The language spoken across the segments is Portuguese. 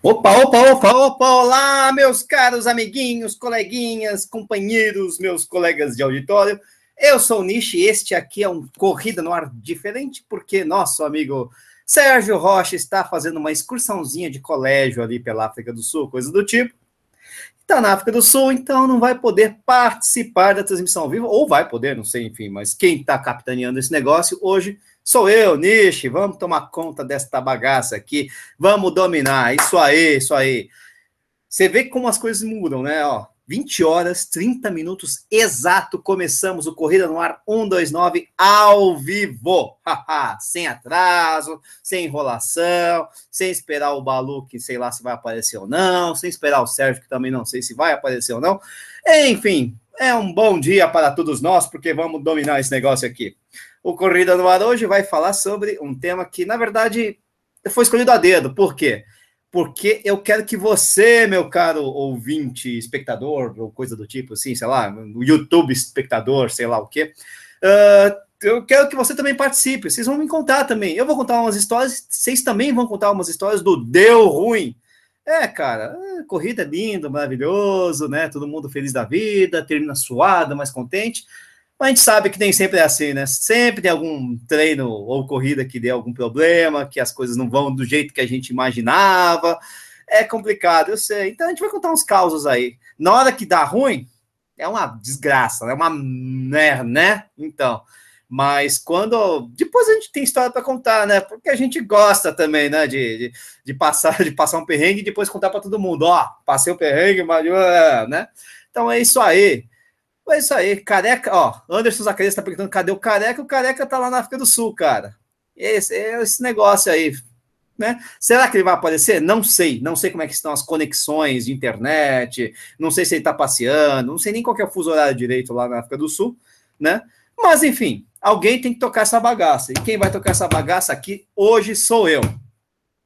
Opa, opa, opa, opa, olá, meus caros amiguinhos, coleguinhas, companheiros, meus colegas de auditório. Eu sou o Nishi e este aqui é um Corrida no Ar diferente, porque nosso amigo Sérgio Rocha está fazendo uma excursãozinha de colégio ali pela África do Sul, coisa do tipo. Está na África do Sul, então não vai poder participar da transmissão ao vivo, ou vai poder, não sei, enfim, mas quem está capitaneando esse negócio hoje Sou eu, Nishi, vamos tomar conta desta bagaça aqui, vamos dominar, isso aí, isso aí. Você vê como as coisas mudam, né? Ó, 20 horas, 30 minutos exato, começamos o Corrida no Ar 129 ao vivo, sem atraso, sem enrolação, sem esperar o Balu, que sei lá se vai aparecer ou não, sem esperar o Sérgio, que também não sei se vai aparecer ou não. Enfim, é um bom dia para todos nós, porque vamos dominar esse negócio aqui. O Corrida no Ar hoje vai falar sobre um tema que, na verdade, foi escolhido a dedo. Por quê? Porque eu quero que você, meu caro ouvinte, espectador, ou coisa do tipo, assim, sei lá, YouTube espectador, sei lá o quê, uh, eu quero que você também participe. Vocês vão me contar também. Eu vou contar umas histórias, vocês também vão contar umas histórias do Deu Ruim. É, cara, corrida é lindo, maravilhoso, né? Todo mundo feliz da vida, termina suado, mais contente. Mas a gente sabe que nem sempre é assim, né? Sempre tem algum treino ou corrida que dê algum problema, que as coisas não vão do jeito que a gente imaginava. É complicado, eu sei. Então a gente vai contar uns causos aí. Na hora que dá ruim, é uma desgraça, é uma merda, né? Então, mas quando depois a gente tem história para contar, né? Porque a gente gosta também, né? De, de, de, passar de passar um perrengue e depois contar para todo mundo, ó, passei o perrengue, mas né? Então é isso aí. É isso aí, careca, ó. Anderson Zacarias está perguntando cadê o careca? O careca tá lá na África do Sul, cara. Esse, é esse negócio aí, né? Será que ele vai aparecer? Não sei. Não sei como é que estão as conexões de internet. Não sei se ele está passeando. Não sei nem qual é o fuso horário direito lá na África do Sul, né? Mas enfim, alguém tem que tocar essa bagaça. E quem vai tocar essa bagaça aqui hoje sou eu.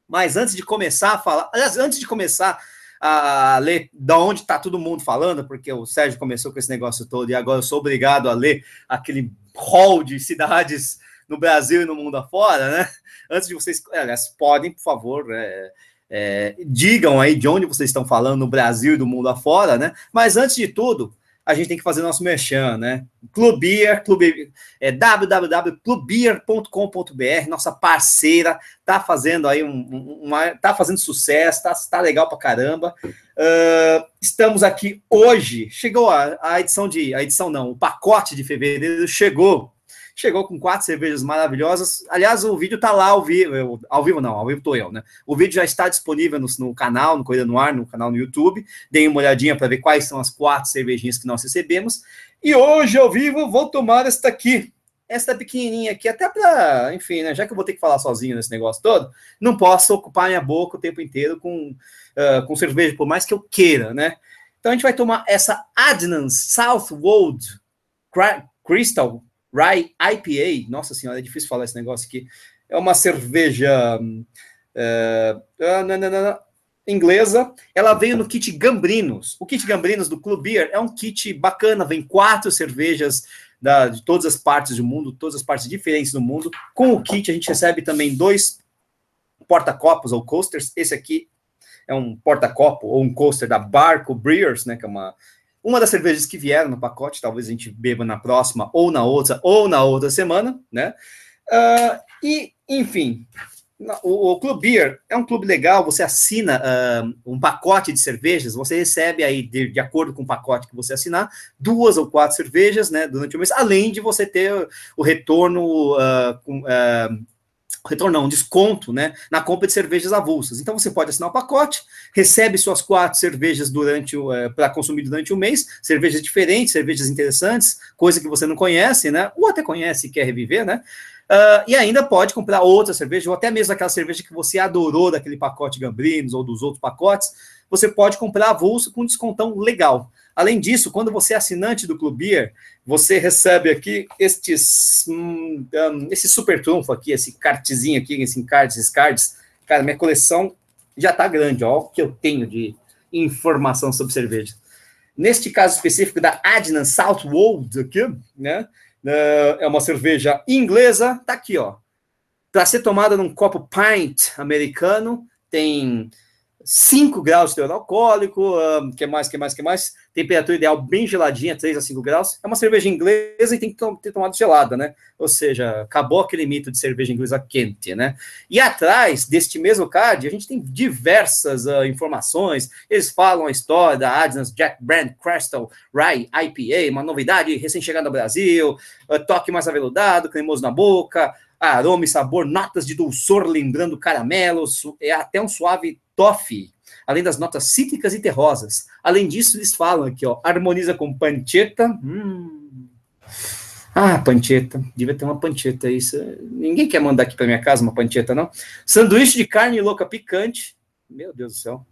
Mas antes de começar a falar, antes de começar a ler da onde está todo mundo falando, porque o Sérgio começou com esse negócio todo e agora eu sou obrigado a ler aquele hall de cidades no Brasil e no mundo afora, né? Antes de vocês, aliás, podem, por favor, é, é, digam aí de onde vocês estão falando no Brasil e do mundo afora, né? Mas antes de tudo, a gente tem que fazer nosso merchan, né? Clubeer, clube, é, www.clubeer.com.br, nossa parceira, tá fazendo aí um, uma, tá fazendo sucesso, tá, tá legal pra caramba. Uh, estamos aqui hoje, chegou a, a edição de, a edição não, o pacote de fevereiro chegou chegou com quatro cervejas maravilhosas. Aliás, o vídeo tá lá ao vivo, ao vivo não, ao vivo tô eu, né? O vídeo já está disponível no, no canal, no Corrida no Ar, no canal no YouTube. Deem uma olhadinha para ver quais são as quatro cervejinhas que nós recebemos. E hoje, ao vivo, vou tomar esta aqui. Esta pequenininha aqui, até para, enfim, né? Já que eu vou ter que falar sozinho nesse negócio todo, não posso ocupar minha boca o tempo inteiro com, uh, com cerveja, por mais que eu queira, né? Então a gente vai tomar essa Adnan Southwold Crystal Rye IPA, nossa senhora, é difícil falar esse negócio aqui. É uma cerveja uh, não, não, não, inglesa. Ela veio no kit Gambrinos. O kit Gambrinos do Club Beer é um kit bacana, vem quatro cervejas da, de todas as partes do mundo, todas as partes diferentes do mundo. Com o kit a gente recebe também dois porta-copos ou coasters. Esse aqui é um porta-copo ou um coaster da Barco Brewers, né, que é uma uma das cervejas que vieram no pacote, talvez a gente beba na próxima, ou na outra, ou na outra semana, né? Uh, e, enfim, o, o Club Beer é um clube legal, você assina uh, um pacote de cervejas, você recebe aí, de, de, acordo com o pacote que você assinar, duas ou quatro cervejas, né, durante o mês, além de você ter o retorno uh, com, retorno não, um desconto, né, na compra de cervejas avulsas. Então você pode assinar o pacote, recebe suas quatro cervejas durante é, para consumir durante o mês, cervejas diferentes, cervejas interessantes, coisa que você não conhece, né, ou até conhece e quer reviver, né, uh, e ainda pode comprar outra cerveja, ou até mesmo aquela cerveja que você adorou daquele pacote Gambrinos ou dos outros pacotes, você pode comprar avulso com descontão legal. Além disso, quando você é assinante do Clube Beer, você recebe aqui estes, um, esse super trunfo aqui, esse cartezinho aqui, esse cards, esses cards. Cara, minha coleção já tá grande, ó, o que eu tenho de informação sobre cerveja. Neste caso específico da Adnan Southwold aqui, né, né, é uma cerveja inglesa, tá aqui, ó. Para ser tomada num copo pint americano, tem 5 graus de teor alcoólico, um, que mais, que mais, que mais? Temperatura ideal bem geladinha, 3 a 5 graus. É uma cerveja inglesa e tem que ter tomado gelada, né? Ou seja, acabou aquele mito de cerveja inglesa quente, né? E atrás deste mesmo card, a gente tem diversas uh, informações. Eles falam a história da Adams Jack Brand Crystal Rye IPA, uma novidade recém-chegada no Brasil, uh, toque mais aveludado, cremoso na boca, aroma e sabor, notas de dulçor lembrando caramelos, é até um suave toffee, além das notas cítricas e terrosas. Além disso, eles falam aqui, ó, harmoniza com pancheta. Hum. Ah, pancheta. Devia ter uma pancheta isso. Ninguém quer mandar aqui para minha casa uma pancheta, não? Sanduíche de carne louca picante. Meu Deus do céu.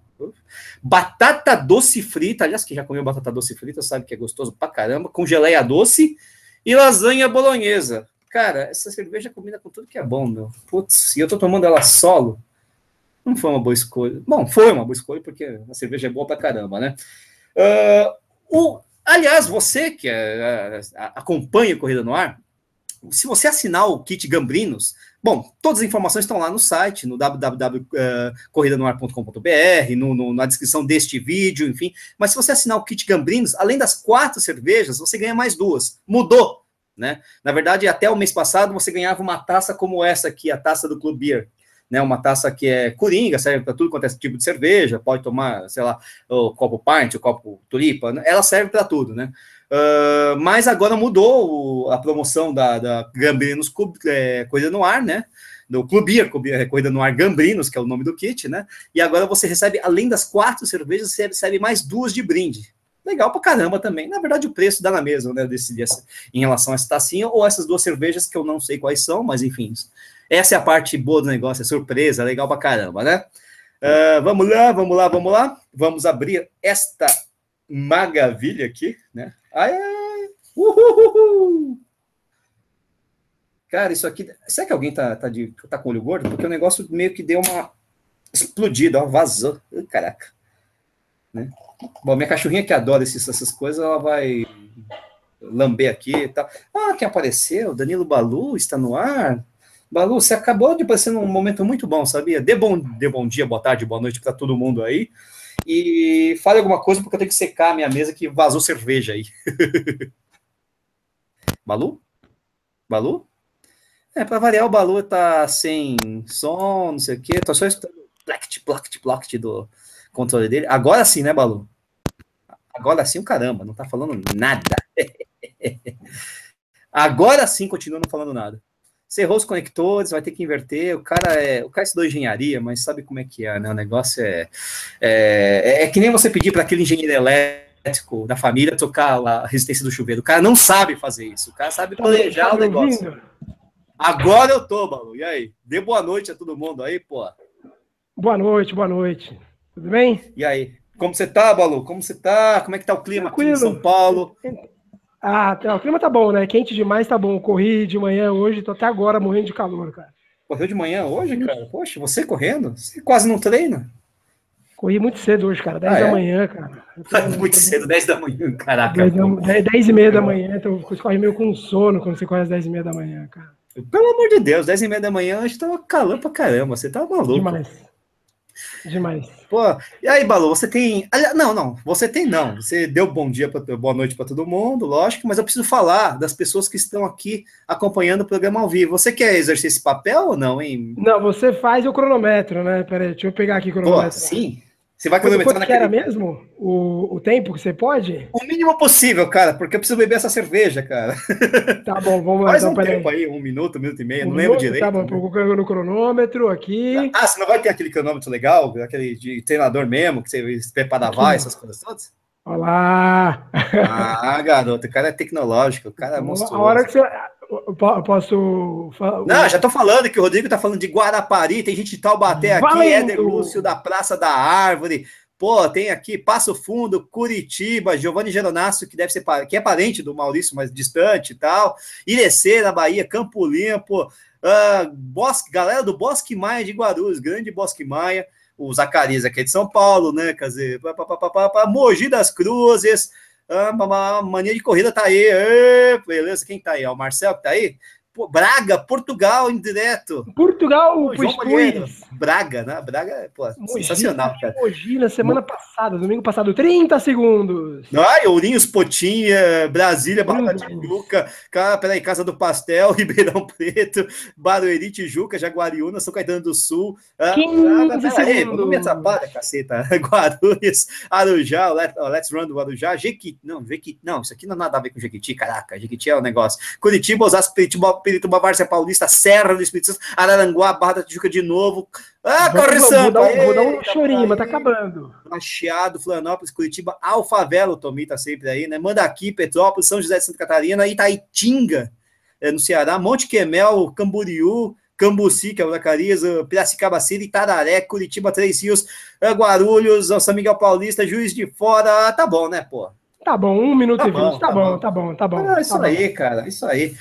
Batata doce frita. Aliás, quem já comeu batata doce frita sabe que é gostoso pra caramba. Com geleia doce e lasanha bolonhesa. Cara, essa cerveja combina com tudo que é bom, meu. Putz, e eu tô tomando ela solo. Não foi uma boa escolha. Bom, foi uma boa escolha, porque a cerveja é boa pra caramba, né? Uh, o, aliás, você que é, acompanha a Corrida no Ar, se você assinar o kit Gambrinos, bom, todas as informações estão lá no site, no www.corridanoar.com.br, no, no, na descrição deste vídeo, enfim. Mas se você assinar o kit Gambrinos, além das quatro cervejas, você ganha mais duas. Mudou né? Na verdade, até o mês passado você ganhava uma taça como essa aqui, a taça do Club Beer, né? Uma taça que é coringa, serve para tudo quanto é tipo de cerveja, pode tomar, sei lá, o copo pint, o copo tulipa, né? ela serve para tudo, né? Uh, mas agora mudou o, a promoção da, da Gambrinos Club, é, Coisa no Ar, né? Do Beer, é, Corrida no Ar Gambrinos, que é o nome do kit, né? E agora você recebe, além das quatro cervejas, você recebe mais duas de brinde legal pra caramba também. Na verdade, o preço dá na mesma, né? Decidir em relação a essa tacinha ou essas duas cervejas que eu não sei quais são, mas enfim. Essa é a parte boa do negócio, é surpresa, legal pra caramba, né? Uh, vamos lá, vamos lá, vamos lá. Vamos abrir esta maravilha aqui, né? Ai, ai. Cara, isso aqui. Será que alguém tá, tá, de, tá com olho gordo? Porque o negócio meio que deu uma explodida, ó, vazou. Caraca. Né? Bom, minha cachorrinha que adora esses, essas coisas, ela vai lamber aqui e tal. Ah, quem apareceu? Danilo Balu está no ar. Balu, você acabou de aparecer num momento muito bom, sabia? Dê bom, dê bom dia, boa tarde, boa noite para todo mundo aí. E fale alguma coisa, porque eu tenho que secar a minha mesa que vazou cerveja aí. Balu? Balu? É, para variar, o Balu tá sem som, não sei o quê. Tô só escutando plact, plact, plact do, controle dele. Agora sim, né, Balu? Agora sim, o caramba, não tá falando nada. Agora sim continua não falando nada. Cerrou os conectores, vai ter que inverter. O cara é. O cara estudou engenharia, mas sabe como é que é, né? O negócio é. É, é que nem você pedir para aquele engenheiro elétrico da família tocar a resistência do chuveiro. O cara não sabe fazer isso. O cara sabe tá planejar tá o negócio. Agora eu tô, Balu. E aí? Dê boa noite a todo mundo aí, pô. Boa noite, boa noite. Tudo bem? E aí? Como você tá, Balu? Como você tá? Como é que tá o clima Tranquilo. aqui em São Paulo? Ah, tá, o clima tá bom, né? Quente demais, tá bom. Corri de manhã hoje, tô até agora morrendo de calor, cara. Correu de manhã hoje, cara? Poxa, você correndo? Você quase não treina? Corri muito cedo hoje, cara. 10 ah, da é? manhã, cara. muito cedo, 10 da manhã, caraca. 10, 10, 10 e meia da manhã, então você corre meio com sono quando você corre às 10 e meia da manhã, cara. Pelo amor de Deus, 10 e meia da manhã a gente tava calor pra caramba. Você tá maluco. Demais. Demais. Pô, e aí, Balu, você tem. Não, não, você tem não. Você deu bom dia, pra... boa noite para todo mundo, lógico, mas eu preciso falar das pessoas que estão aqui acompanhando o programa ao vivo. Você quer exercer esse papel ou não, hein? Não, você faz o cronômetro, né? Peraí, deixa eu pegar aqui o cronômetro. Pô, sim. Você vai cronometrar naquele... era mesmo o, o tempo que você pode? O mínimo possível, cara, porque eu preciso beber essa cerveja, cara. Tá bom, vamos lá. Faz então, um tempo aí. aí. um minuto, um minuto e meio, um não lembro minuto, direito. Tá bom, colocando no cronômetro aqui. Ah, você não vai ter aquele cronômetro legal, aquele de treinador mesmo, que você prepara vai, essas coisas todas? Olá! Ah, garoto, o cara é tecnológico, o cara é monstruoso. A hora que você, Posso falar? Não, já tô falando que o Rodrigo tá falando de Guarapari, tem gente de Taubaté aqui, Valendo. Éder Lúcio da Praça da Árvore. Pô, tem aqui Passo Fundo, Curitiba, Giovanni Geronasso, que deve ser que é parente do Maurício, mas distante e tal. Irecê, na Bahia, Campo Limpo, uh, Bosque, galera do Bosque Maia de Guarulhos, grande Bosque Maia, o Zacarias aqui é de São Paulo, né? Quer dizer, pá, pá, pá, Mogi das Cruzes, ah, mania de corrida tá aí. beleza, quem tá aí? É o Marcel que tá aí? Braga, Portugal, em direto. Portugal, o João Braga, né? Braga, pô, Mogi, sensacional, cara. Mogi na semana passada, domingo passado, 30 segundos. Ai, Ourinhos, Potinha, Brasília, Barra de Tijuca, cara, peraí, Casa do Pastel, Ribeirão Preto, Barueri, Tijuca, Jaguariúna, São Caetano do Sul. 15 ah, peraí, não me atrapalha, caceta. Guarulhos, Arujá, Let's Run do Arujá, Jequiti, não, Jequiti, não, isso aqui não tem nada a ver com Jequiti, caraca, Jequiti é o um negócio. Curitiba, Osasco, Curitiba, Pirituba, Várzea Paulista, Serra do Espírito Santo, Araranguá, Barra da Tijuca de novo. Ah, corre Vou dar, vou dar um chorinho, mas tá acabando. Machiado, Florianópolis, Curitiba, Alfavela, o Tomi tá sempre aí, né? Manda aqui, Petrópolis, São José de Santa Catarina, Itaitinga, é, no Ceará, Monte Quemel, Camboriú, Cambuci, que é o Zacarias, Piracicaba City, Tararé, Curitiba, Três Rios, Guarulhos, São Miguel Paulista, Juiz de Fora. Tá bom, né, pô? Tá bom, um minuto tá e vinte. Tá, tá, bom, tá bom, tá bom. Ah, isso tá aí, bom. cara, isso aí.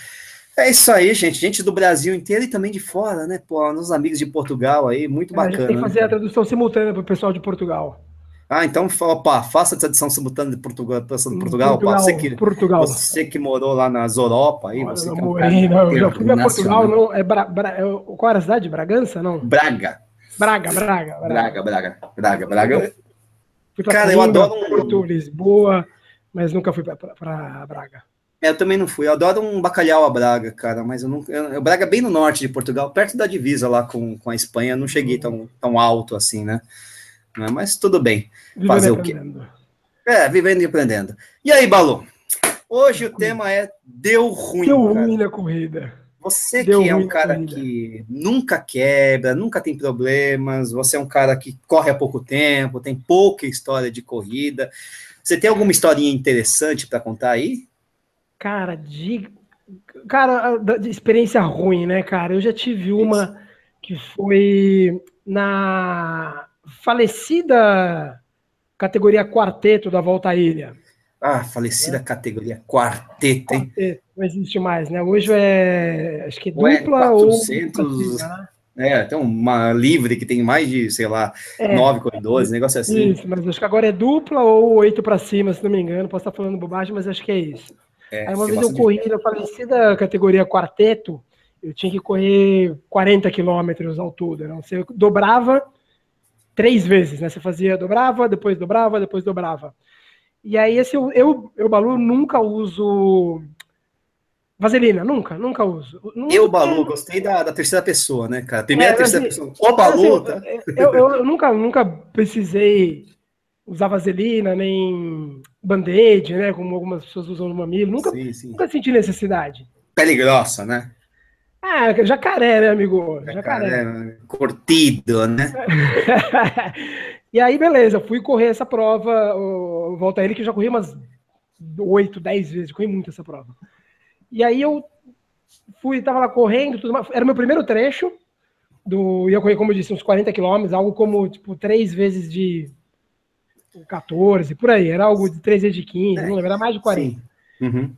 É isso aí, gente. Gente do Brasil inteiro e também de fora, né? Pô, nossos amigos de Portugal aí, muito bacana. É, a gente tem que fazer né? a tradução simultânea para o pessoal de Portugal. Ah, então, opa, faça a tradução simultânea de Portugal, de Portugal, Portugal, você que, Portugal. Você que morou lá nas Europa aí, você não que é morei, não, eu já fui a Portugal, não, é, Bra, Bra, é qual era a cidade? Bragança, não? Braga. Braga, Braga. Braga, Braga, Braga, Braga. Fui Cara, eu adoro um... Porto, Lisboa, mas nunca fui para Braga. É, eu também não fui. Eu adoro um bacalhau a Braga, cara, mas eu não. Eu, Braga é bem no norte de Portugal, perto da divisa lá com, com a Espanha. Eu não cheguei tão, tão alto assim, né? Mas tudo bem. Vivendo Fazer o quê? É, vivendo e aprendendo. E aí, Balu? Hoje o tema é Deu ruim. Deu ruim na corrida. Você Deu que é um cara que nunca quebra, nunca tem problemas, você é um cara que corre há pouco tempo, tem pouca história de corrida. Você tem alguma historinha interessante para contar aí? Cara, de. Cara, de experiência ruim, né, cara? Eu já tive uma que foi na falecida categoria quarteto da Volta à Ilha. Ah, falecida é. categoria quarteto, hein? Quarteto, não existe mais, né? Hoje é, acho que Ué, dupla 400, ou... Né? É, tem uma livre que tem mais de, sei lá, é, nove corredores, negócio assim. Isso, mas acho que agora é dupla ou oito para cima, se não me engano. Posso estar falando bobagem, mas acho que é isso. É, Aí uma vez eu corri na falecida categoria quarteto, eu tinha que correr 40 quilômetros ao todo. Né? Você dobrava três vezes, né? Você fazia, dobrava, depois dobrava, depois dobrava. E aí, esse, eu, eu, eu Balu, nunca uso vaselina, nunca, nunca uso. Nunca, eu, Balu, gostei da, da terceira pessoa, né, cara? Primeira, é, terceira assim, pessoa. O Balu, assim, tá? Eu, eu, eu, nunca, nunca precisei usar vaselina, nem band-aid, né? Como algumas pessoas usam no mamilo. Nunca, sim, sim. nunca senti necessidade. Pele grossa, né? Ah, jacaré, né, amigo? Jacaré. jacaré curtido, né? e aí, beleza, fui correr essa prova, volta a ele que eu já corri umas oito, dez vezes, corri muito essa prova. E aí eu fui, tava lá correndo, tudo mais, era o meu primeiro trecho, do, ia correr, como eu disse, uns 40 quilômetros, algo como, tipo, três vezes de 14, por aí, era algo de 3 vezes de 15, é, não lembro, era mais de 40. Uhum.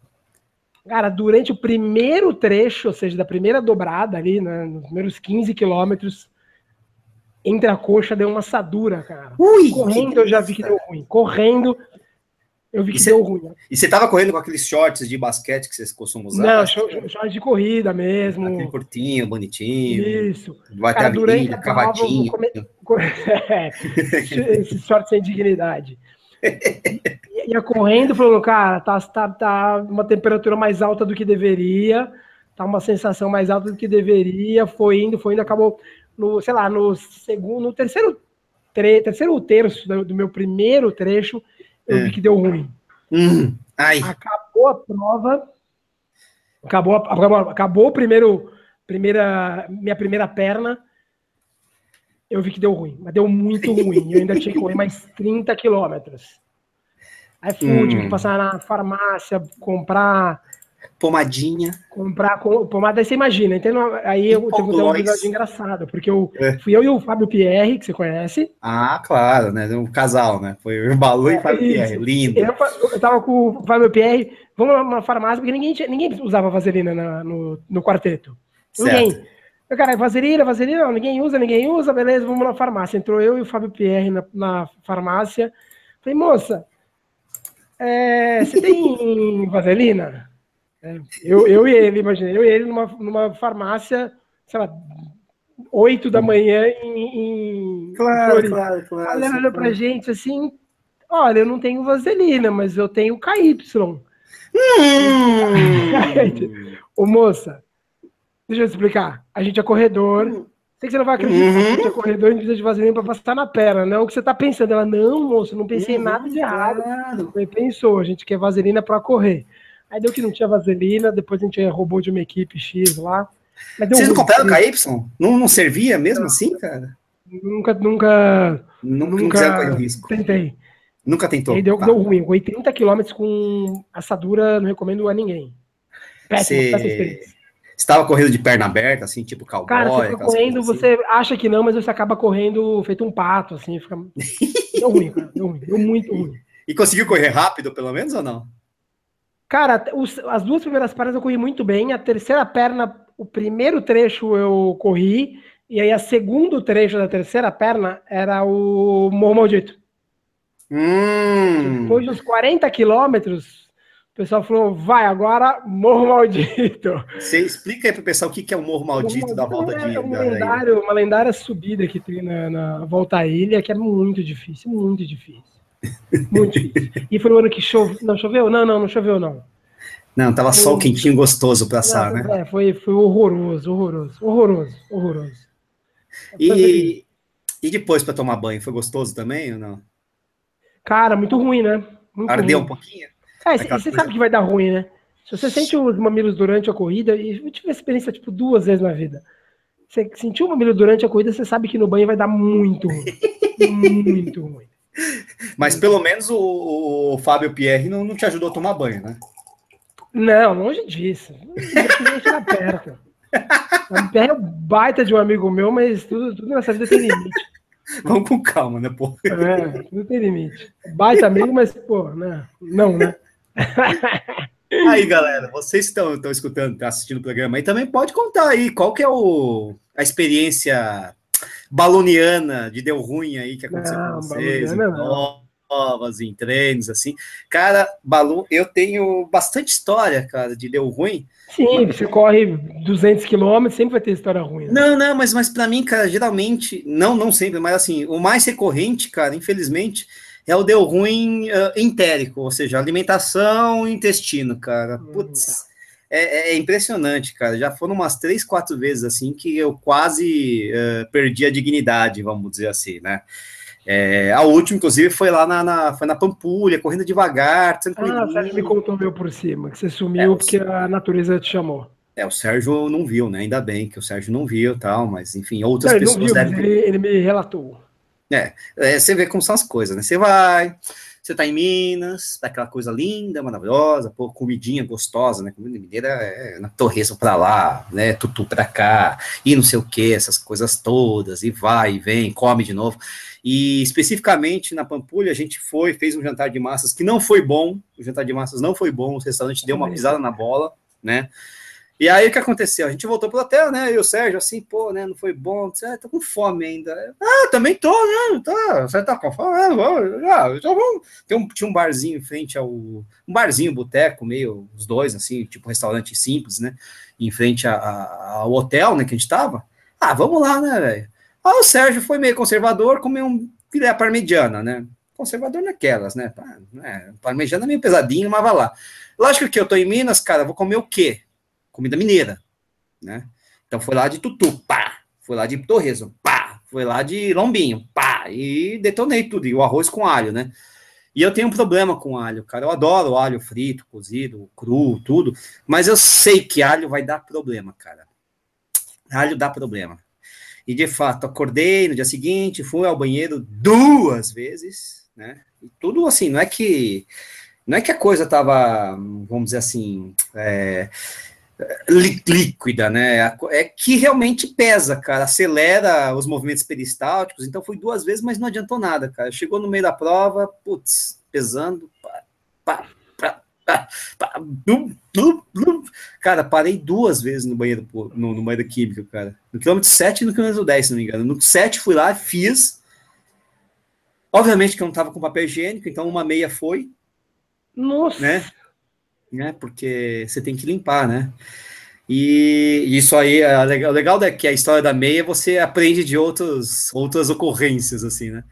Cara, durante o primeiro trecho, ou seja, da primeira dobrada ali, né, nos primeiros 15 quilômetros, entre a coxa deu uma assadura, cara. Ui, Correndo eu já vi que deu ruim. Correndo, eu vi que cê, deu ruim. Né? E você tava correndo com aqueles shorts de basquete que vocês costumam usar? Não, shorts de corrida mesmo. Aquele curtinho, bonitinho. Isso. Vai ter a cavadinho. Come... é, esses shorts sem dignidade. ia correndo, falando, cara, tá, tá, tá uma temperatura mais alta do que deveria, tá uma sensação mais alta do que deveria, foi indo, foi indo, acabou no, sei lá, no segundo, no terceiro, tre terceiro terço do, do meu primeiro trecho, eu é. vi que deu ruim. Hum, acabou a prova, acabou, acabou, acabou o primeiro, primeira, minha primeira perna, eu vi que deu ruim, mas deu muito ruim. Eu ainda tinha que correr mais 30 quilômetros. Aí fui, hum. tive que passar na farmácia, comprar. Pomadinha. Comprar pomada, aí você imagina. Então, aí eu tive um episódio engraçado, porque eu é. fui eu e o Fábio Pierre, que você conhece. Ah, claro, né? Um casal, né? Foi o Balu é, e o Fábio isso. Pierre. Lindo. Eu, eu tava com o Fábio Pierre, vamos numa farmácia, porque ninguém, ninguém usava vaselina na, no, no quarteto. Certo. Ninguém. Eu, cara, vaselina, vaselina, não, ninguém usa, ninguém usa, beleza, vamos na farmácia. Entrou eu e o Fábio Pierre na, na farmácia. Falei, moça, é, você tem vaselina? É, eu, eu e ele, imaginei, eu e ele numa, numa farmácia, sei lá, 8 da manhã em. em claro, Florida. claro, claro. Ela olhou pra gente assim: olha, eu não tenho vaselina, mas eu tenho KY. Hum. Ô moça, deixa eu explicar. A gente é corredor. Hum. Sei que você não vai acreditar. Uhum. A gente é corredor, a gente precisa de vaselina pra passar na perna. Não é o que você tá pensando. Ela, não, moço, não pensei uhum, em nada de errado. Claro. pensou, a gente quer vaselina pra correr. Aí deu que não tinha vaselina, depois a gente roubou de uma equipe X lá. Vocês não compraram KY? Não, não servia mesmo não. assim, cara? Nunca, nunca. Nunca, nunca risco. Tentei. Nunca tentou. Aí deu, tá. deu ruim. 80 km com assadura, não recomendo a ninguém. Você... Estava correndo de perna aberta, assim, tipo cowboy? Cara, você tá correndo, assim. você acha que não, mas você acaba correndo feito um pato, assim, fica... deu ruim, cara, deu ruim, deu muito ruim. E conseguiu correr rápido, pelo menos, ou não? Cara, os, as duas primeiras pernas eu corri muito bem. A terceira perna, o primeiro trecho eu corri. E aí, a segundo trecho da terceira perna era o Morro Maldito. Hum. Depois dos 40 quilômetros, o pessoal falou: vai, agora Morro Maldito. Você explica aí pro pessoal o que é o Morro Maldito da volta é de um lendário, Uma lendária subida que tem na, na volta à ilha, que é muito difícil, muito difícil. Muito difícil. E foi o ano que choveu. Não choveu? Não, não, não choveu, não. Não, tava só o quentinho gostoso para assar, não, né? É, foi, foi horroroso, horroroso, horroroso, horroroso. E, e depois para tomar banho, foi gostoso também ou não? Cara, muito ruim, né? Muito Ardeu ruim. um pouquinho? É, você coisa... sabe que vai dar ruim, né? Se você sente os mamilos durante a corrida, e eu tive essa experiência tipo duas vezes na vida. Você sentiu o mamilo durante a corrida, você sabe que no banho vai dar muito ruim. muito ruim. Mas pelo menos o, o Fábio Pierre não, não te ajudou a tomar banho, né? Não, longe disso. Não perto. O Pierre é um baita de um amigo meu, mas tudo, tudo nessa vida tem limite. Vamos com calma, né, pô? É, tudo tem limite. Baita amigo, mas, pô, né? Não, né? Aí, galera, vocês estão, estão escutando, estão assistindo o programa aí, também pode contar aí qual que é o, a experiência baloniana de deu ruim aí que aconteceu não, com vocês. Provas, em treinos, assim. Cara, Balu, eu tenho bastante história, cara, de deu ruim. Sim, você corre 200 quilômetros, sempre vai ter história ruim. Né? Não, não, mas, mas para mim, cara, geralmente, não, não sempre, mas assim, o mais recorrente, cara, infelizmente, é o deu ruim uh, entérico, ou seja, alimentação e intestino, cara. Hum, Putz, tá. É, é, impressionante, cara. Já foram umas três, quatro vezes assim que eu quase uh, perdi a dignidade, vamos dizer assim, né? É, a última, inclusive, foi lá na, na, foi na Pampulha, correndo devagar, tranquilo. Ah, você me contou meu por cima, que você sumiu é, porque a natureza te chamou. É, o Sérgio não viu, né? Ainda bem que o Sérgio não viu tal, mas enfim, outras não, pessoas viu, devem. Ele, ele me relatou. É, é, você vê como são as coisas, né? Você vai, você tá em Minas, tá aquela coisa linda, maravilhosa, pô, comidinha gostosa, né? Comida mineira é na torresmo pra lá, né? Tutu pra cá, e não sei o que, essas coisas todas, e vai e vem, come de novo. E especificamente na Pampulha, a gente foi, fez um jantar de massas que não foi bom, o jantar de massas não foi bom, o restaurante deu uma pisada na bola, né? E aí o que aconteceu? A gente voltou pro hotel, né? E o Sérgio, assim, pô, né? Não foi bom. Disse, ah, tô com fome ainda. Ah, também tô, né? Tá, você tá com fome? Ah, vamos, ah, então vamos. Tem um, tinha um barzinho em frente ao. Um barzinho, boteco, meio, os dois, assim, tipo um restaurante simples, né? Em frente a, a, ao hotel, né? Que a gente tava. Ah, vamos lá, né, velho? Ah, o Sérgio foi meio conservador, comeu um filé parmegiana, né? Conservador naquelas, né? né? Parmegiana é meio pesadinho, mas vai lá. Lógico que eu tô em Minas, cara, vou comer o quê? Comida mineira, né? Então foi lá de tutu, pá, foi lá de torresmo, pá, foi lá de lombinho, pá, e detonei tudo, e o arroz com alho, né? E eu tenho um problema com alho, cara. Eu adoro alho frito, cozido, cru, tudo, mas eu sei que alho vai dar problema, cara. Alho dá problema. E de fato, acordei no dia seguinte, fui ao banheiro duas vezes, né? E tudo assim, não é que não é que a coisa tava, vamos dizer assim, é, líquida, né? É que realmente pesa, cara, acelera os movimentos peristálticos. Então foi duas vezes, mas não adiantou nada, cara. Chegou no meio da prova, putz, pesando, pá, pá, pá, pá, pá blum, blum, blum. cara, parei duas vezes no banheiro no, no banheiro químico, cara. No quilômetro 7 e no quilômetro 10, se não me engano. No 7 fui lá, fiz. Obviamente que eu não tava com papel higiênico, então uma meia foi. Nossa. Né? Né? Porque você tem que limpar, né? E isso aí, é o legal é que a história da meia você aprende de outros, outras ocorrências, assim, né?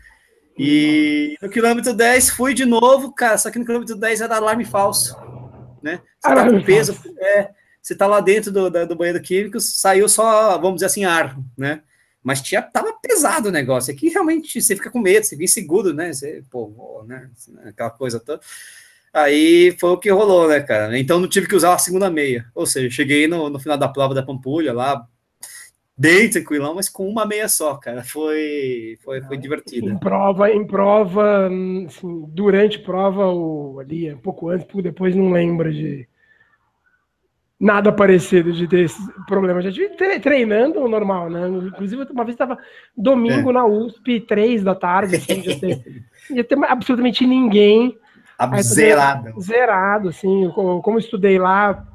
E no quilômetro 10 fui de novo, cara, só que no quilômetro 10 era alarme falso, né? Você tá com peso, é, você tá lá dentro do, do banheiro químico, saiu só, vamos dizer assim, ar, né? Mas tinha, tava pesado o negócio. Aqui realmente você fica com medo, você fica inseguro, né? Você, pô, né? Aquela coisa toda. Aí foi o que rolou, né, cara? Então não tive que usar a segunda meia. Ou seja, cheguei no, no final da prova da Pampulha lá, bem tranquilão, mas com uma meia só, cara. Foi, foi, foi divertido. Em prova, em prova, assim, durante prova, ou ali, um pouco antes, pouco depois, não lembro de nada parecido de ter esse problema. Já tive treinando normal, né? Inclusive, uma vez estava domingo é. na USP, três da tarde, assim, já ter, já absolutamente ninguém. Zerado. Zerado, assim. Como estudei lá,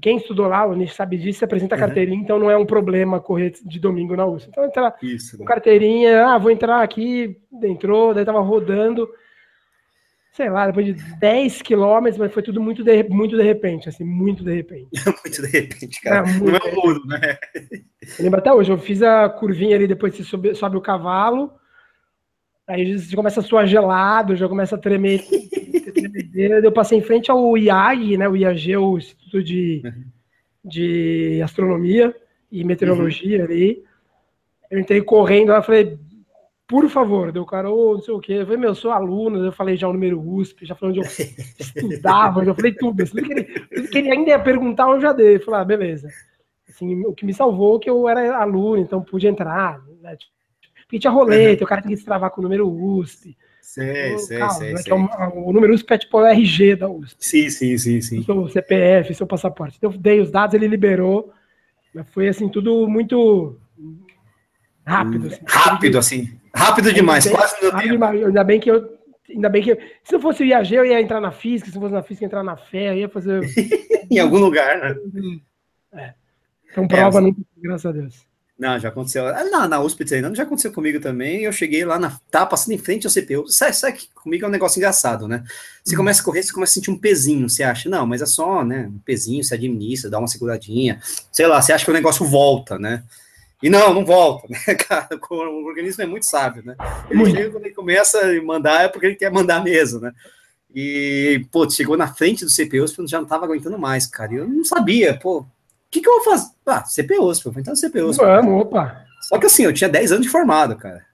quem estudou lá, o Nish sabe disso, apresenta a uhum. carteirinha, uhum. então não é um problema correr de domingo na USP. Então, entra Isso, com né? carteirinha, ah, vou entrar aqui, entrou, daí tava rodando sei lá, depois de 10 quilômetros, mas foi tudo muito de, muito de repente, assim, muito de repente. muito de repente, cara. É, não é ouro, né? Eu lembro até hoje, eu fiz a curvinha ali, depois você sobe, sobe o cavalo, aí você começa a suar gelado, já começa a tremer, eu passei em frente ao IAG, né, o IAG, o Instituto de, uhum. de Astronomia e Meteorologia uhum. ali, eu entrei correndo, lá falei, por favor, deu cara, oh, não sei o quê. Eu falei, meu, eu sou aluno, eu falei já o número USP, já falei onde eu estudava, já falei tudo. Se ele, queria ainda ia perguntar, eu já dei. Eu falei, ah, beleza. Assim, o que me salvou é que eu era aluno, então pude entrar. Né? Porque tinha roleta, o cara tinha que se travar com o número USP. Sei, sei, calma, sei, né? sei. É o, o, número USP é tipo o RG da USP. Sim, sim, sim, sim. Seu CPF, seu passaporte. Então, eu dei os dados, ele liberou. Mas foi assim, tudo muito rápido. Assim, rápido, assim. Rápido demais, bem, quase não deu. Ainda bem que eu. Ainda bem que. Se não fosse o IAG, eu ia entrar na física. Se não fosse na física, entrar na fé, eu ia fazer. em algum lugar, né? É. Então, prova é, nunca, graças a Deus. Não, já aconteceu. Ah, na, na USP treinando, já aconteceu comigo também. Eu cheguei lá, na, tava passando em frente ao CPU. Sabe, sabe que comigo é um negócio engraçado, né? Você hum. começa a correr, você começa a sentir um pezinho. Você acha, não, mas é só, né? Um pezinho, você administra, dá uma seguradinha. Sei lá, você acha que o negócio volta, né? E não, não volta, né, cara? O organismo é muito sábio, né? Ele chega quando ele começa a mandar, é porque ele quer mandar mesmo, né? E, pô, chegou na frente do CPU, eu já não tava aguentando mais, cara. E eu não sabia, pô, que, que eu vou fazer? Ah, CPUs, pô, vou entrar no CPUs. Vamos, opa. Só que assim, eu tinha 10 anos de formado, cara.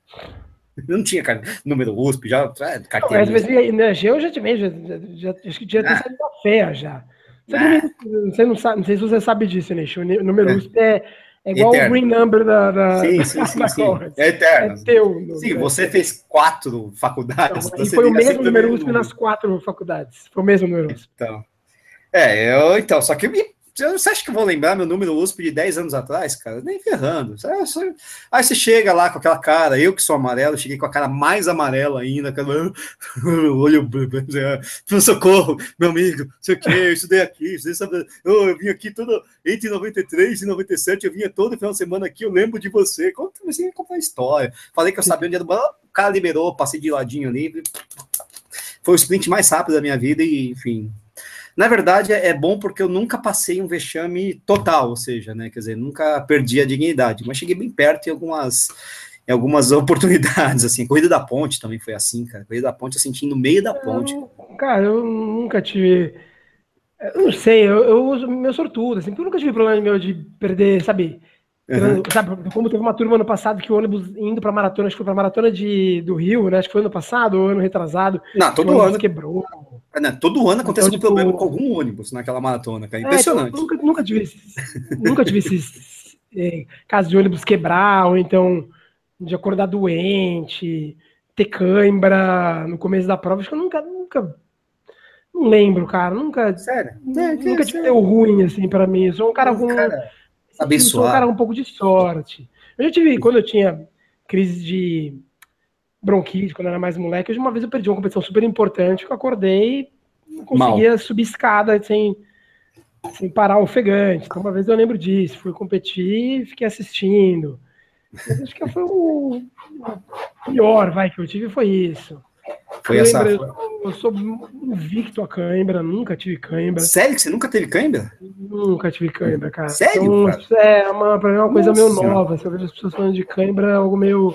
Eu não tinha cara, número USP, já é, carteira. Não, mas, mas, eu já tive, já, já, já, acho que tinha ah. saído da fé já. Você, ah. não, você não sabe, não sei se você sabe disso, né? O número é. USP é é igual eterno. o green number da. da sim, sim, sim. sim. É eterno. É teu. Sim, você fez quatro faculdades. E foi o mesmo número USP nas quatro faculdades. Foi o mesmo número USP. Então. É, eu, então, só que eu me você acha que eu vou lembrar meu número USP de 10 anos atrás, cara? Nem ferrando. Aí você chega lá com aquela cara, eu que sou amarelo, cheguei com a cara mais amarela ainda, cara, olho, socorro, meu amigo, sei o que, eu estudei aqui, eu, eu vim aqui todo, entre 93 e 97, eu vinha todo final de semana aqui, eu lembro de você. Comecei a contar a história. Falei que eu sabia onde era, o cara liberou, passei de ladinho ali. Foi o sprint mais rápido da minha vida e, enfim, na verdade, é, bom porque eu nunca passei um vexame total, ou seja, né? Quer dizer, nunca perdi a dignidade, mas cheguei bem perto em algumas, em algumas oportunidades, assim. Corrida da ponte também foi assim, cara. Corrida da ponte eu senti no meio da ponte. Eu, cara, eu nunca tive. Eu não sei, eu, eu uso meu sortudo, assim, eu nunca tive problema meu de perder, sabe? Uhum. Sabe, como teve uma turma ano passado que o ônibus indo para maratona, acho que foi para maratona de, do Rio, né? Acho que foi ano passado ou ano retrasado. Não, todo ano. quebrou. É, não, todo ano acontece então, tipo, um problema com algum ônibus naquela maratona, cara. É, impressionante. É, nunca, nunca tive esses, nunca tive esses é, casos de ônibus quebrar, ou então de acordar doente, ter cãibra no começo da prova. Acho que eu nunca, nunca. Não lembro, cara. Nunca. Sério? Nunca tive deu ruim, assim, para mim. Eu sou um cara ruim. Cara Abençoado. sou um cara um pouco de sorte. Eu já tive, quando eu tinha crise de bronquite, quando eu era mais moleque, uma vez eu perdi uma competição super importante, que eu acordei e não conseguia Mal. subir escada sem, sem parar ofegante. Então, uma vez eu lembro disso, fui competir e fiquei assistindo. Acho que foi o pior, vai, que eu tive foi isso. Foi essa. Eu sou invicto a cãibra, nunca tive cãibra. Sério que você nunca teve cãibra? Nunca tive cãibra, cara. Sério? Então, cara? É, uma, pra mim é uma coisa Nossa. meio nova. Se eu vejo as pessoas falando de cãibra, é algo meio.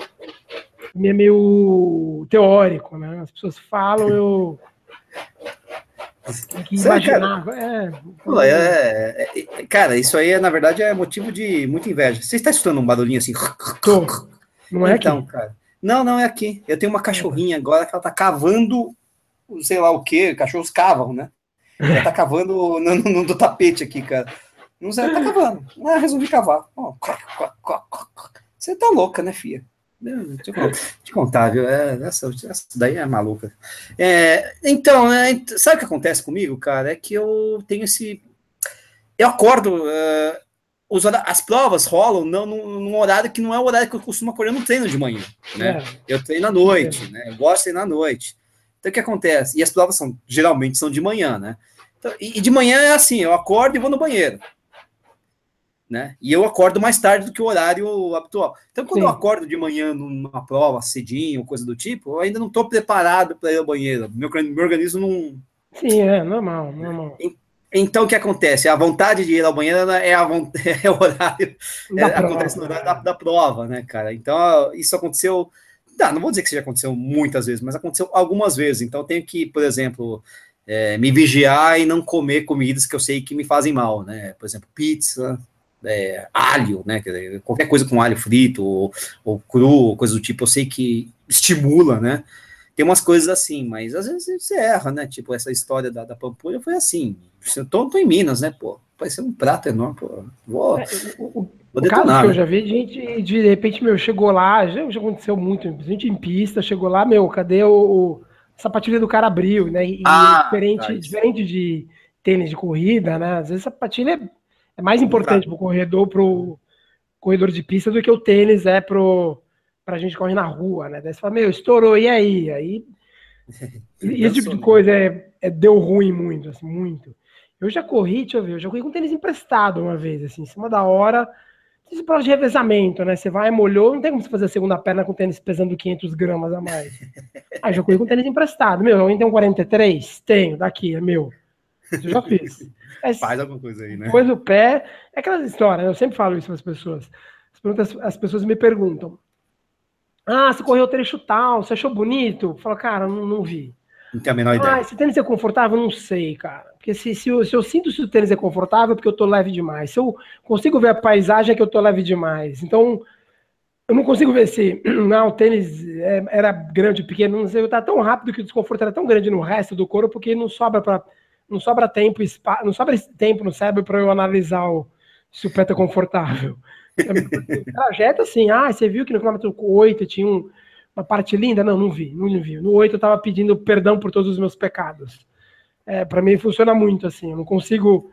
meio, teórico, né? As pessoas falam, eu. Tenho que imaginar. É, Pô, é- é- é- cara, isso aí, na verdade, é motivo de muita inveja. Você está escutando um barulhinho assim? Tô. Não é então, aqui? cara. Não, não é aqui. Eu tenho uma cachorrinha agora que ela tá cavando, sei lá o quê, cachorros cavam, né? Ela tá cavando no, no- no tapete aqui, cara. Não sei, ela tá cavando. Ah, resolvi cavar. Você tá louca, né, filha? Deixa eu contar, te contar, viu? É, essa, essa daí é maluca. É, então, é, sabe o que acontece comigo, cara? É que eu tenho esse. Eu acordo. é, os as provas rolam não, num, num horário que não é o horário que eu costumo acordar no treino de manhã. Né? É. Eu treino à noite, né? Eu gosto de treinar à noite. Então o que acontece? E as provas são geralmente são de manhã, né? Então, e, e de manhã é assim, eu acordo e vou no banheiro. Né? E eu acordo mais tarde do que o horário habitual. Então, quando Sim. eu acordo de manhã numa prova cedinho, coisa do tipo, eu ainda não estou preparado para ir ao banheiro. Meu, meu organismo não, Sim, é normal, normal. então, o que acontece? A vontade de ir ao banheiro é, a, é o horário, é, acontece no horário da, da prova, né, cara? Então, isso aconteceu, tá, não vou dizer que isso já aconteceu muitas vezes, mas aconteceu algumas vezes. Então, eu tenho que, por exemplo, é, me vigiar e não comer comidas que eu sei que me fazem mal, né? Por exemplo, pizza, é, alho, né? Dizer, qualquer coisa com alho frito ou, ou cru, coisa do tipo, eu sei que estimula, né? Tem umas coisas assim, mas às vezes você erra, né? Tipo, essa história da, da Pampulha foi assim. Eu tô, tô em Minas, né, pô? Vai ser um prato enorme, pô. Vou, É, o, o- vou o caso detonar. que eu né? já vi, gente, de repente, meu, chegou lá, já, já aconteceu muito, gente em pista, chegou lá, meu, cadê o, o a sapatilha do cara abriu, né? E Ah, diferente, tá, diferente de tênis de corrida, né? Às vezes a sapatilha é, é mais importante pro corredor, pro corredor de pista do que o tênis é pro pra gente que corre na rua, né? Daí você fala, meu, estourou, e aí? Aí e esse tipo de coisa é, é- deu ruim muito, assim, muito. Eu já corri, deixa eu ver, eu já corri com tênis emprestado uma vez, assim, em cima da hora. Esse prova de revezamento, né? Você vai, molhou, não tem como você fazer a segunda perna com tênis pesando 500 gramas a mais. Ah, já corri com tênis emprestado. Meu, alguém tem um 43? Tenho, daqui, é meu. Eu já fiz. Mas, Faz alguma coisa aí, né? Depois o pé. É aquelas histórias, eu sempre falo isso para as pessoas. As pessoas me perguntam: Ah, você correu o trecho tal, você achou bonito? Eu falo, cara, não, não vi. Não tenho a menor Ah, ideia. esse tênis é confortável? Não sei, cara. Porque se, se, eu, se eu sinto se o tênis é confortável, é porque eu tô leve demais. Se eu consigo ver a paisagem, é que eu tô leve demais. Então, eu não consigo ver se não, o tênis é- era grande ou pequeno, não sei, tá tão rápido que o desconforto era tão grande no resto do corpo que não sobra para não sobra tempo, espa- não sobra tempo no cérebro para eu analisar o, se o pé tá confortável. Trajeto, assim, ah, você viu que no quilômetro 8 tinha um- uma parte linda? Não, não vi, não vi. No 8 eu tava pedindo perdão por todos os meus pecados. É, para mim funciona muito assim, eu não consigo.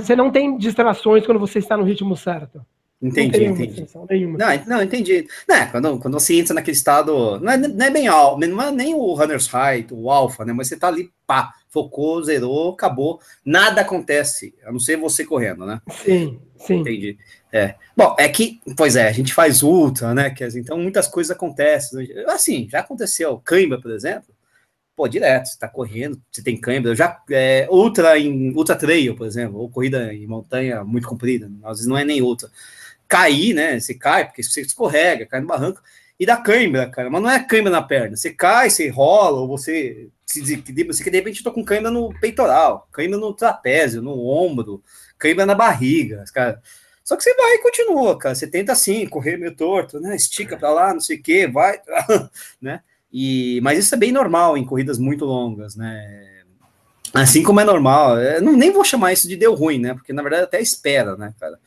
Você, não tem distrações quando você está no ritmo certo. não Entendi, nenhuma entendi. nenhuma. Não, não, entendi. Né, quando, quando você entra naquele estado, não é, não é bem alto, não é nem o runner's high, o alpha, né? Mas você tá ali, pá, focou, zerou, acabou, nada acontece, a não ser você correndo, né? Sim, sim. Entendi. É. Bom, é que, pois é, a gente faz ultra, né? Dizer, então muitas coisas acontecem. Assim, já aconteceu. Cãibra, por exemplo, pô, direto, você tá correndo, você tem cãibra. Eu já, é, ultra em ultra trail, por exemplo, ou corrida em montanha muito comprida, às vezes não é nem ultra. Cair, né? Você cai, porque você escorrega, cai no barranco, e dá cãibra, cara. Mas não é cãibra na perna. Você cai, você rola, ou você se desequilibra. Você que de repente tô com cãibra no peitoral, cãibra no trapézio, no ombro, cãibra na barriga, cara. Só que você vai e continua, cara. Você tenta assim, correr meio torto, né? Estica para lá, não sei o quê, vai, né? E, mas isso é bem normal em corridas muito longas, né? Assim como é normal, eu não, nem vou chamar isso de deu ruim, né? Porque na verdade até espera, né, cara,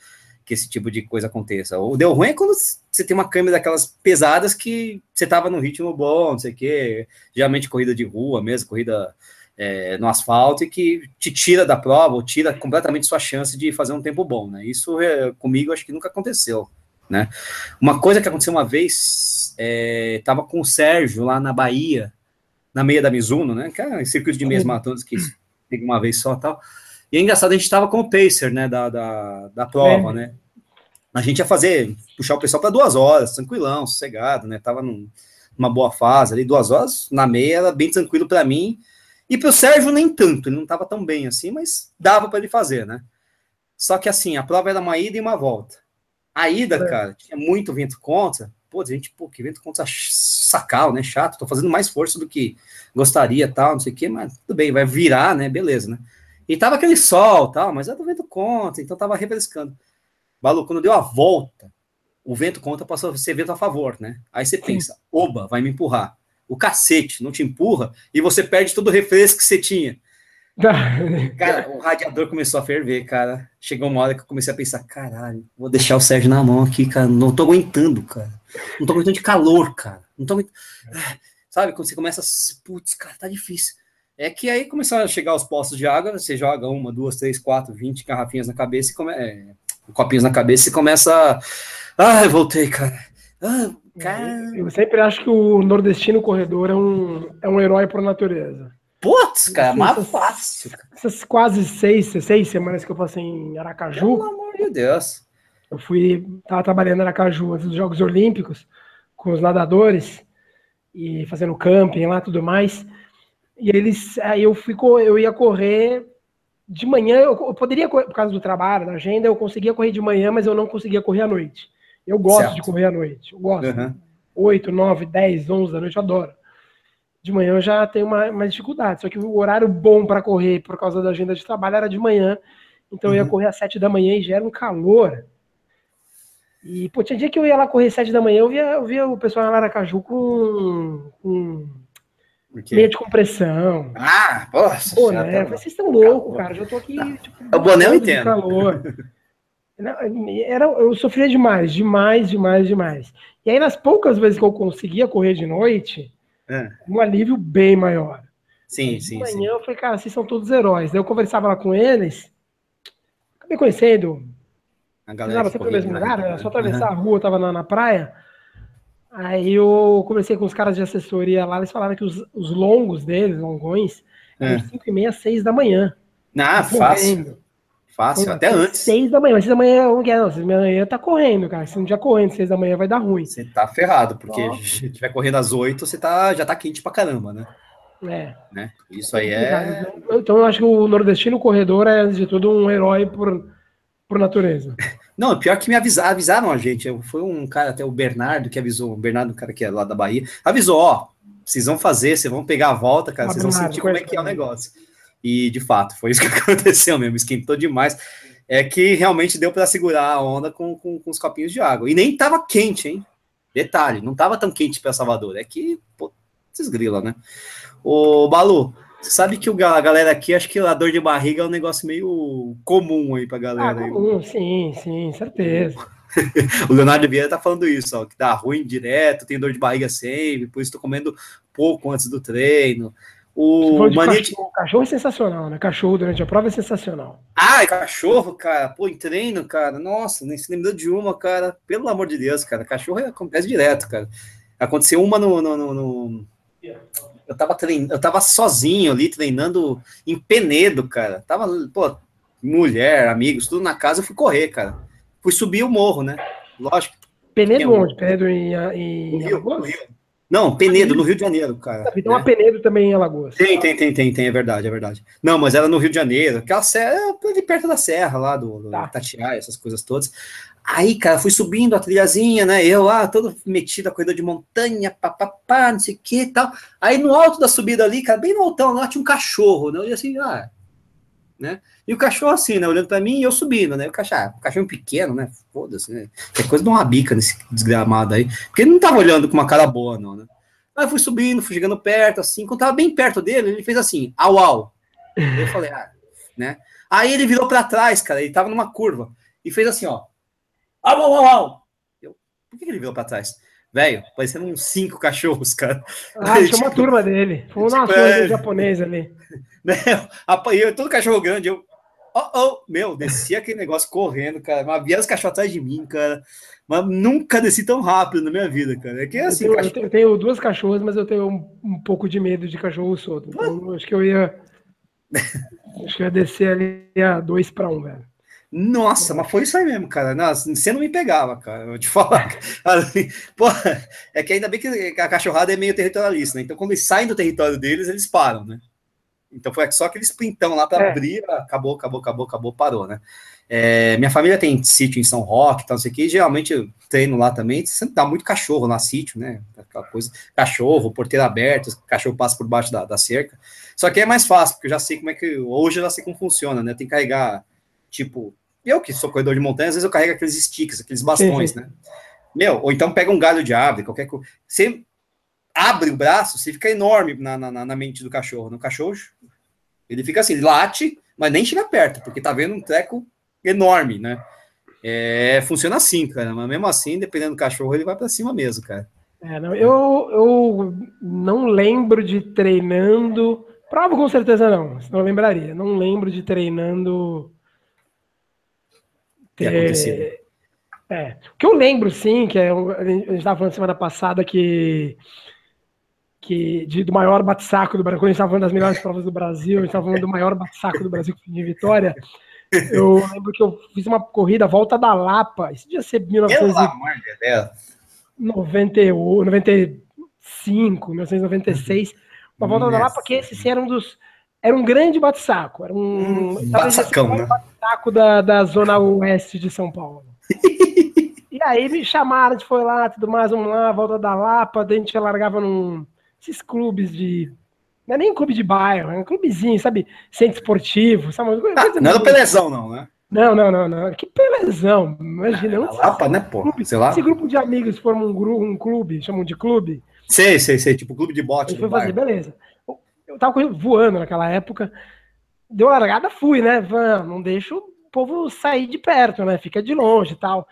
que esse tipo de coisa aconteça. O deu ruim é quando você tem uma câmera daquelas pesadas que você tava no ritmo bom, não sei o quê, geralmente corrida de rua mesmo, corrida é, no asfalto, e que te tira da prova, ou tira completamente sua chance de fazer um tempo bom, né? Isso é, comigo acho que nunca aconteceu, né? Uma coisa que aconteceu uma vez, é, tava com o Sérgio lá na Bahia, na meia da Mizuno, né? Que é um circuito de meias maratonas que tem uma vez só tal. E é engraçado, a gente tava com o pacer, né, da, da, da prova, É. né? A gente ia fazer, puxar o pessoal para duas horas, tranquilão, sossegado, né? Tava num, uma boa fase ali, duas horas na meia era bem tranquilo para mim. E para o Sérgio nem tanto, ele não estava tão bem assim, mas dava para ele fazer, né? Só que assim, a prova era uma ida e uma volta. A ida, é. cara, tinha muito vento contra. Pô, gente, pô, que vento contra sacal, né? Chato, tô fazendo mais força do que gostaria, tal, não sei o quê, mas tudo bem, vai virar, né? Beleza, né? E tava aquele sol, tal, mas eu tô vento contra, então tava refrescando. Balu, quando deu a volta, o vento contra passou a ser vento a favor, né? Aí você pensa, oba, vai me empurrar. O cacete não te empurra e você perde todo o refresco que você tinha. cara, o radiador começou a ferver, cara. Chegou uma hora que eu comecei a pensar, caralho, vou deixar o Sérgio na mão aqui, cara. Não tô aguentando, cara. Não tô aguentando de calor, cara. Não tô aguentando. Sabe, quando você começa a. Putz, cara, tá difícil. É que aí começaram a chegar os postos de água, você joga uma, duas, três, quatro, vinte garrafinhas na cabeça e come... É, copinhos na cabeça e começa a. Ah, voltei, cara. Ah, cara. Eu sempre acho que o nordestino corredor é um, é um herói por natureza. Putz, cara, mais fácil. Essas quase seis, seis semanas que eu passei em Aracaju. Pelo amor de Deus. Eu fui, tava trabalhando em Aracaju antes dos Jogos Olímpicos, com os nadadores, e fazendo camping lá tudo mais. E eles, aí eu fui, eu ia correr de manhã, eu, eu poderia, por causa do trabalho, da agenda, eu conseguia correr de manhã, mas eu não conseguia correr à noite. Eu gosto certo. de correr à noite. Eu gosto. Uhum. 8, 9, 10, 11 da noite, eu adoro. De manhã eu já tenho uma, uma dificuldade. Só que o horário bom para correr por causa da agenda de trabalho era de manhã. Então uhum. eu ia uhum. correr às 7 da manhã e já era um calor. E, pô, tinha dia que eu ia lá correr às 7 da manhã, eu via, eu via o pessoal lá na Aracaju com, com meia de compressão. Ah, poxa. Pô, né? Vocês estão loucos, cara. Já tô aqui. Tipo, o boné eu entendo. Calor. Era, eu sofria demais, demais, demais, demais. E aí, nas poucas vezes que eu conseguia correr de noite, é. um alívio bem maior. Sim, de sim. manhã sim. eu falei, cara, vocês são todos heróis. Daí eu conversava lá com eles, acabei conhecendo. A galera. sempre no mesmo lugar, era só atravessar uhum. a rua, eu tava na, na praia. Aí eu conversei com os caras de assessoria lá, eles falaram que os, os longos deles, longões, é. 5 e meia, 6 da manhã. Ah, fácil. Fácil, Pô, até antes. 6 da manhã, mas 6 da manhã não quer, não. 6 da manhã tá correndo, cara. Se não tiver correndo 6 da manhã vai dar ruim. Você tá ferrado, porque se tiver correndo às 8, você tá, já tá quente pra caramba, né? É. Né? Isso aí é. Então eu acho que o nordestino corredor é, antes de tudo, um herói por, por natureza. Não, pior que me avisaram, avisaram a gente. Foi um cara, até o Bernardo, que avisou, o Bernardo, o cara que é lá da Bahia, avisou: ó, vocês vão fazer, vocês vão pegar a volta, cara, ah, vocês vão sentir como é que é o negócio. E de fato, foi isso que aconteceu mesmo, esquentou demais. É que realmente deu para segurar a onda com, com, com, os copinhos de água. E nem tava quente, hein? Detalhe, não tava tão quente para Salvador. É que, pô, esses grila, né? Ô, Balu, sabe que o, a galera aqui, acho que a dor de barriga é um negócio meio comum aí pra galera. Ah, comum, sim, sim, certeza. o Leonardo Vieira tá falando isso, ó, que dá ruim direto, tem dor de barriga sempre, por isso tô comendo pouco antes do treino. O manete... cachorro, cachorro é sensacional, né? Cachorro durante a prova é sensacional. Ah, cachorro, cara. Pô, em treino, cara. Nossa, nem se lembrou de uma, cara. Pelo amor de Deus, cara. Cachorro acontece direto, cara. Aconteceu uma no, no, no, no eu tava treinando, eu tava sozinho ali treinando em Penedo, cara. Tava, pô, mulher, amigos, tudo na casa, eu fui correr, cara. Fui subir o morro, né? Lógico. Penedo onde? Penedo em, em no Rio, no Rio. Não, Penedo, no Rio de Janeiro, cara. Tem né? uma Penedo também em Alagoas. Tem, tem, tem, tem, tem, é verdade, é verdade. Não, mas era no Rio de Janeiro, aquela serra, é de perto da serra lá, do, do tá. Tatiaia, essas coisas todas. Aí, cara, fui subindo a trilhazinha, né? Eu lá, todo metido a corrida de montanha, papapá, não sei o que e tal. Aí no alto da subida ali, cara, bem no altão, lá tinha um cachorro, né? Eu assim, ah, né? E o cachorro assim, né? Olhando pra mim e eu subindo, né? O cachorro, ah, cachorro pequeno, né? Foda-se, né? Que coisa de uma bica nesse desgramado aí. Porque ele não tava olhando com uma cara boa, não, né? Aí eu fui subindo, fui chegando perto, assim. Quando tava bem perto dele, ele fez assim, au, au. Eu falei, ah, né? Aí ele virou para trás, cara, ele tava numa curva. E fez assim, ó. Au, au, au, au. Eu, por que ele virou pra trás? Velho, parecendo uns cinco cachorros, cara. Ah, tinha tipo, uma turma dele. Foi uma tipo, é... japonesa ali. Meu, apanhei todo cachorro grande, eu. Oh, oh, meu, desci aquele negócio correndo, cara. Mas vieram os cachorros atrás de mim, cara. Mas nunca desci tão rápido na minha vida, cara. É que é assim. Eu tenho, cachorro... eu tenho duas cachorras, mas eu tenho um, um pouco de medo de cachorro solto. Então, acho que eu ia. acho que eu ia descer ali a dois para um, velho. Nossa, mas foi isso aí mesmo, cara. Nossa, você não me pegava, cara. Eu te falar. Assim, porra, é que ainda bem que a cachorrada é meio territorialista, né? Então, quando eles saem do território deles, eles param, né? Então foi só aqueles printão lá para é. abrir, acabou, acabou, acabou, acabou, parou, né? É, minha família tem sítio em São Roque, tal, não sei o que, geralmente eu treino lá também, sempre dá muito cachorro lá, sítio, né? Aquela coisa, cachorro, porteiro aberto, cachorro passa por baixo da, da cerca. Só que é mais fácil, porque eu já sei como é que. Hoje eu já sei como funciona, né? Tem que carregar, tipo, eu que sou corredor de montanha, às vezes eu carrego aqueles sticks, aqueles bastões, né? Meu, ou então pega um galho de árvore, qualquer coisa. Você abre o braço, você fica enorme na, na, na mente do cachorro. No cachorro, ele fica assim, late, mas nem chega perto, porque tá vendo um treco enorme, né? É, funciona assim, cara. Mas mesmo assim, dependendo do cachorro, ele vai para cima mesmo, cara. É, não, eu, eu não lembro de treinando. Prova com certeza não, senão eu lembraria. Não lembro de treinando ter acontecido. É, o que eu lembro, sim, que é, a gente estava falando semana passada que, que de, do maior bate-saco do Brasil, quando a gente estava falando das melhores provas do Brasil, a gente estava falando do maior bate-saco do Brasil de vitória. Eu lembro que eu fiz uma corrida, volta da Lapa, isso devia ser 1995, 1996, uma volta da Lapa, que esse sim, era um dos era um grande bate-saco. Era um. um bate-sacão, né? bate-saco da, da zona oeste de São Paulo. e aí me chamaram, a gente foi lá, tudo mais, vamos lá, volta da Lapa, daí a gente largava num. Esses clubes de. Não é nem clube de bairro, é um clubezinho, sabe? Centro esportivo, sabe? Ah, não é do Pelezão, não, né? Não, não, não, não. Que pelezão. Imagina. Não Lapa, né, pô? Clube, sei lá. Esse grupo de amigos formam um, grupo, um clube, chamam de clube. Sei, sei, sei. Tipo clube de bote. foi fazer, beleza eu tava voando naquela época. Deu largada, fui, né? Não deixa o povo sair de perto, né? Fica de longe e tal.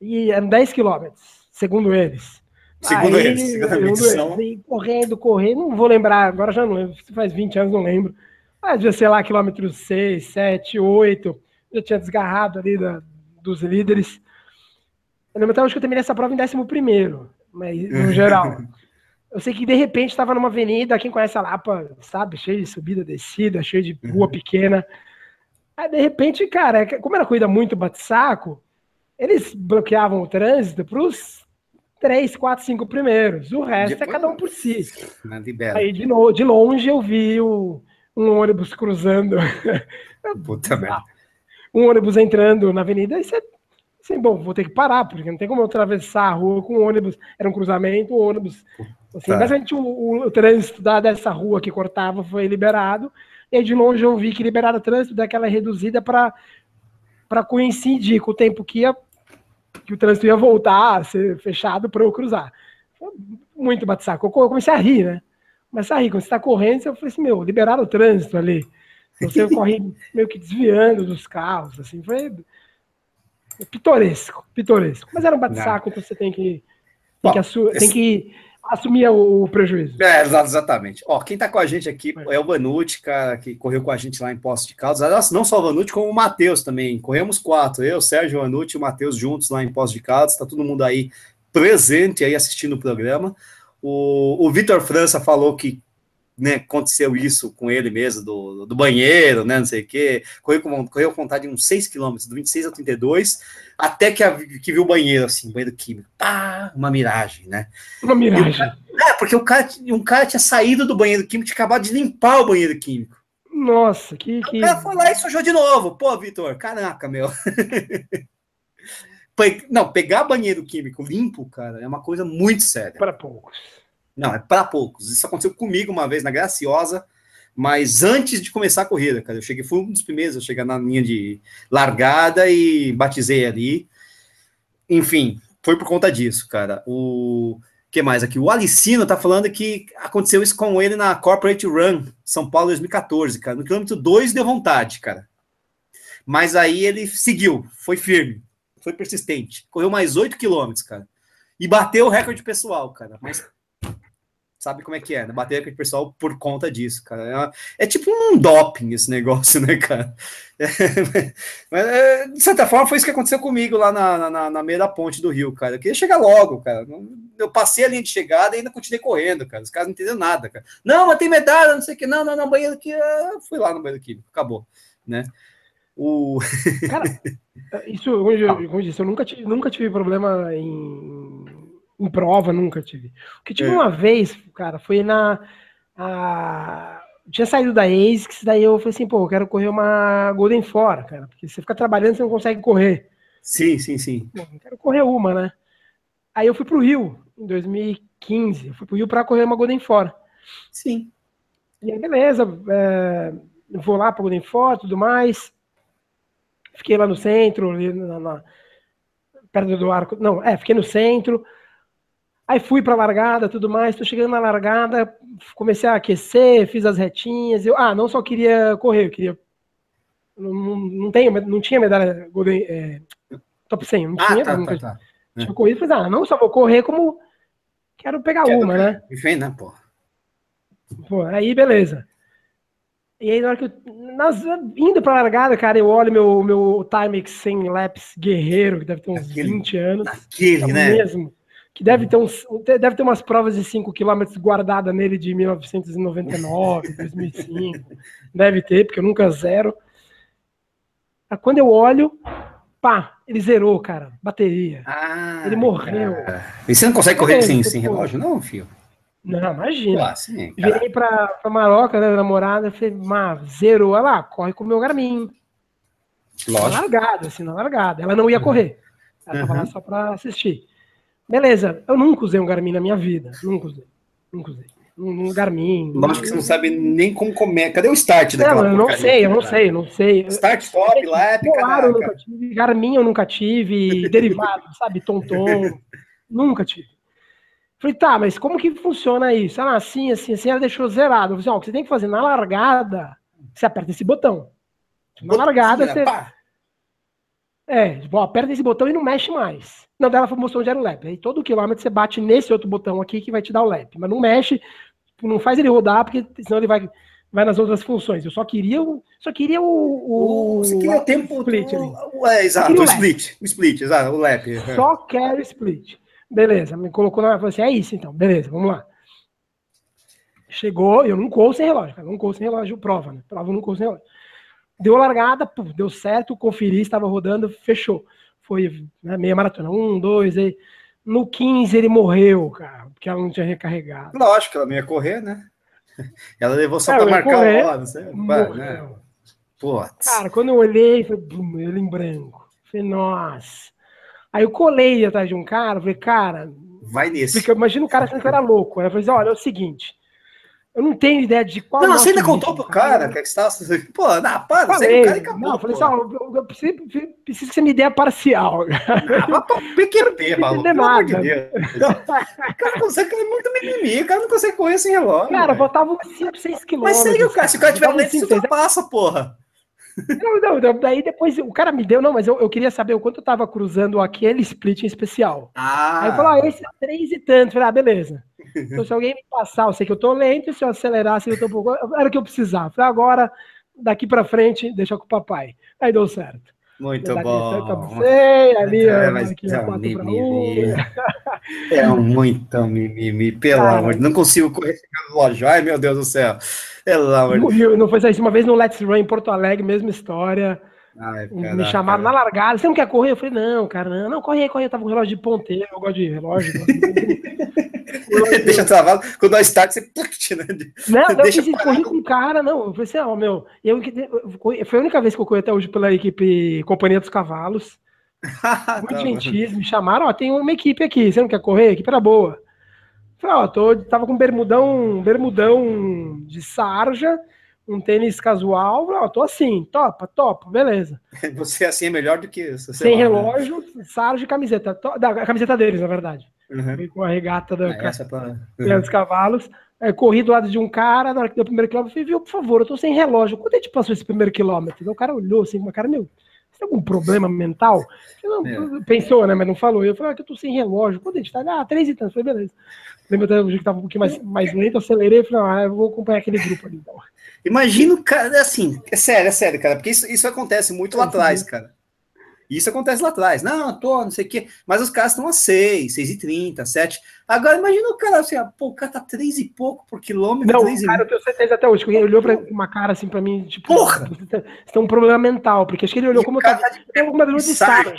E eram 10 quilômetros, segundo eles. Segundo Aí, eles, segundo eles, correndo, correndo, não vou lembrar, agora já não lembro, faz 20 anos, não lembro. Mas devia ser lá quilômetros 6, 7, 8. Já tinha desgarrado ali da, dos líderes. Eu lembro até hoje que eu terminei essa prova em 11 primeiro, mas no geral. Eu sei que de repente estava numa avenida, quem conhece a Lapa, sabe, cheio de subida, descida, cheio de rua uhum. pequena. Aí de repente, cara, é como era corrida muito bate-saco, eles bloqueavam o trânsito para os três, quatro, cinco primeiros. O resto Depois, é cada um por si. Aí de, no, de longe eu vi o, um ônibus cruzando. Puta merda. Um ônibus entrando na avenida e você Assim, bom, vou ter que parar, porque não tem como eu atravessar a rua com o ônibus. Era um cruzamento, o ônibus Assim, tá. Basicamente, o, o, o, trânsito da, dessa rua que cortava foi liberado, e aí de longe eu vi que liberaram o trânsito daquela reduzida para coincidir com o tempo que, ia, que o trânsito ia voltar a ser fechado para eu cruzar. Muito bate-saco. Eu comecei a rir, né? Comecei a rir. Quando você está correndo, eu falei assim: meu, liberaram o trânsito ali. Você corre meio que desviando dos carros, assim, foi pitoresco, pitoresco. Mas era um bate-saco, então você tem que, tem, Bom, que, tem que assumir o prejuízo. É, exatamente. Ó, quem tá com a gente aqui é o Vanucci, cara, que correu com a gente lá em Poço de Caldas. Não só o Vanucci, como o Matheus também. Corremos quatro. Eu, Sérgio Vanucci e o Matheus juntos lá em Poço de Caldas. Tá todo mundo aí presente aí assistindo o programa. O, o Vitor França falou que né, aconteceu isso com ele mesmo, do, do banheiro, né, não sei o quê, correu com, correu com vontade de uns 6 quilômetros, do 26 ao 32, até que, a, que viu o banheiro, assim, banheiro químico, pá, uma miragem, né? Uma miragem. Cara, é, porque o cara, um cara tinha saído do banheiro químico, tinha acabado de limpar o banheiro químico. Nossa, que... que... O cara foi lá e sujou de novo. Pô, Vitor, caraca, meu. Não, pegar banheiro químico limpo, cara, é uma coisa muito séria. Para poucos. Não, é para poucos. Isso aconteceu comigo uma vez na Graciosa, mas antes de começar a corrida, cara. Eu cheguei, fui um dos primeiros a chegar na linha de largada e batizei ali. Enfim, foi por conta disso, cara. O que mais aqui? O Alicino tá falando que aconteceu isso com ele na Corporate Run São Paulo 2014, cara. No quilômetro 2 deu vontade, cara. Mas aí ele seguiu, foi firme, foi persistente. Correu mais 8 quilômetros, cara. E bateu o recorde pessoal, cara. Mas sabe como é que é, né? Bater com o pessoal por conta disso, cara. É, é, tipo um doping esse negócio, né, cara? É, mas, é, de certa forma, foi isso que aconteceu comigo lá na, na, na meia da ponte do Rio, cara. Eu queria chegar logo, cara. Eu passei a linha de chegada e ainda continuei correndo, cara. Os caras não entenderam nada, cara. Não, mas tem medalha, não sei o que. Não, não, não, banheiro aqui. Ah, fui lá no banheiro químico, acabou, né? O... Cara, isso, como eu disse, eu nunca tive, nunca tive problema em, em prova, nunca tive. O que tive é. uma vez, cara, foi na. A, tinha saído da ASICS, daí eu falei assim, pô, eu quero correr uma Golden Four, cara, porque você fica trabalhando, você não consegue correr. Sim, sim, sim. Pô, quero correr uma, né? Aí eu fui pro Rio, em 2015, eu fui pro Rio pra correr uma Golden Four. Sim. E aí, beleza, é, vou lá pra Golden Four, tudo mais. Fiquei lá no centro, ali na, na, perto do arco. Não, é, fiquei no centro. Aí fui para a largada, tudo mais. Estou chegando na largada, comecei a aquecer, fiz as retinhas. Eu, ah, não só queria correr, eu queria. Não, não, tenho, não tinha medalha Golden, é, top 100, não ah, tinha. Tá, nunca, tá, tá. Tinha é. corrido, falei, ah, não só vou correr como quero pegar quero uma, né? Vem, né, pô? Pô, aí beleza. E aí, na hora que eu, nas, indo pra largada, cara, eu olho meu, meu Timex 100 laps guerreiro, que deve ter uns aquele, 20 anos. Aquele, é né? Mesmo. Que deve ter, uns, deve ter umas provas de 5 km guardadas nele de 1999, 2005. deve ter, porque eu nunca zero. Aí, quando eu olho, pá, ele zerou, cara, bateria. Ah, ele morreu. Cara. E você não consegue correr é, sem, sem relógio, não, filho? Não, imagina. Ah, sim, Virei pra, pra Maroca, né, namorada, falei, má, zerou. Ela lá, corre com o meu Garmin. Lógico. Na largada, assim, na largada. Ela não ia uhum. correr. Ela tava uhum. lá só pra assistir. Beleza, eu nunca usei um Garmin na minha vida. Nunca usei. Nunca usei. Um, Garmin. Lógico que você não sabe nem como comer. Cadê o start daquela Não, eu não sei, eu não sei, não sei. Start, stop, lap, Claro, eu nunca tive. Garmin eu nunca tive. derivado, sabe? Tonton. nunca tive. Falei, tá, mas como que funciona isso? Ah, assim, assim, assim, ela deixou zerado. Eu falei, ó, o que você tem que fazer na largada, você aperta esse botão. Na largada, você. É, tipo, ó, aperta esse botão e não mexe mais. Não, dela mostrou onde era o lap. Aí todo quilômetro você bate nesse outro botão aqui que vai te dar o lap. Mas não mexe, não faz ele rodar, porque senão ele vai, vai nas outras funções. Eu só queria o. Só queria o. o Você queria o tempo. Split ali. É, exato, o, o split. O split, exato, o lap. Só quero split. Beleza, me colocou na. Falei assim, é isso então, beleza, vamos lá. Chegou, eu não corro sem relógio, cara, não corro sem relógio, prova, né? Prova, não corro sem relógio. Deu a largada, puf, deu certo, conferi, estava rodando, fechou. Foi né, meia maratona, um, dois, aí. No 15 ele morreu, cara, porque ela não tinha recarregado. Lógico, ela não ia correr, né? Ela levou só é, para marcar correr, o não sei. Né? Cara, quando eu olhei, foi ele em branco. Falei, nossa. Aí eu colei atrás de um cara, falei, cara. Vai nesse. Porque imagina o cara achando que eu era louco. Aí eu falei assim, olha, é o seguinte. Eu não tenho ideia de qual. Não, você ainda contou pro cara que, é que você estava. Pô, não, para, falei, você é um cara e acabou. Não, eu falei assim, ó, eu, eu, preciso, preciso que você me dê a parcial. Não, PQP, maluco. Pelo amor de Deus. O cara consegue é muito mimimi, o cara não consegue correr sem relógio. Cara, uns 5, 6 quilômetros. Mas segue o cara, se o cara tiver lento, você ultrapassa, porra. Não, não, daí depois o cara me deu, não, mas eu, eu queria saber o quanto eu tava cruzando aquele split em especial. Ah. Aí eu falei, ah, esse é três e tanto. falei, ah, beleza. Então se alguém me passar, eu sei que eu tô lento, se eu acelerar, se eu tô um pouco. Era o que eu precisava. Falei, agora, daqui pra frente, deixa com o papai. Aí deu certo. Muito bom. Sei, ali, é, mas é, um mimimi. é um muito mimimi, pelo Cara, amor de Não consigo correr no relógio. Ai, meu Deus do céu. Pelo amor de Não foi isso uma vez no Let's Run em Porto Alegre, mesma história. Ai, me chamaram na largada. Você não quer correr? Eu falei, não, cara, não, não, corre aí, corre. Eu tava com relógio de ponteiro, eu gosto de relógio. Deixa travado, quando dá start, você. Né? Não, não, Deixa eu corri com o cara, não. Eu assim, ó, oh, meu. Eu, foi a única vez que eu corri até hoje pela equipe Companhia dos Cavalos. Muito tá, gentis, me chamaram, ó, tem uma equipe aqui, você não quer correr? A equipe era boa. Eu falei, ó, tô, tava com bermudão, bermudão de sarja um tênis casual, ó, tô assim, topa, topa, beleza. Você assim é melhor do que isso. Sem né? relógio, né? sarjo e camiseta. To, da, a camiseta deles, na verdade. Uhum. Com a regata da, é, essa pra... uhum. dos cavalos. É, corri do lado de um cara, na hora que deu o primeiro quilômetro, falei, viu, por favor, eu tô sem relógio. Quando a gente passou esse primeiro quilômetro? O cara olhou assim com uma cara, meu, você tem algum problema mental? Não, é. Pensou, né, mas não falou. Eu falei, ah, que eu tô sem relógio. Quando a gente tá, ah, três e tantos. Falei, beleza. Lembra que tava um pouquinho mais, mais lento, acelerei, falei, ah, eu vou acompanhar aquele grupo ali, então. Imagino, cara, assim, é sério, é sério, cara, porque isso, isso acontece muito lá atrás, cara. Isso acontece lá atrás. Não, tô, não sei o quê. Mas os caras estão a 6, 6 e 30, 7. Agora, imagina o cara assim, pô, o cara tá 3 e pouco por quilômetro. Não, cara, eu tenho certeza até hoje. Ele olhou pra uma cara assim pra mim, tipo, Porra! Você tem um problema mental, porque acho que ele olhou como eu tava. Tem alguma dor de saco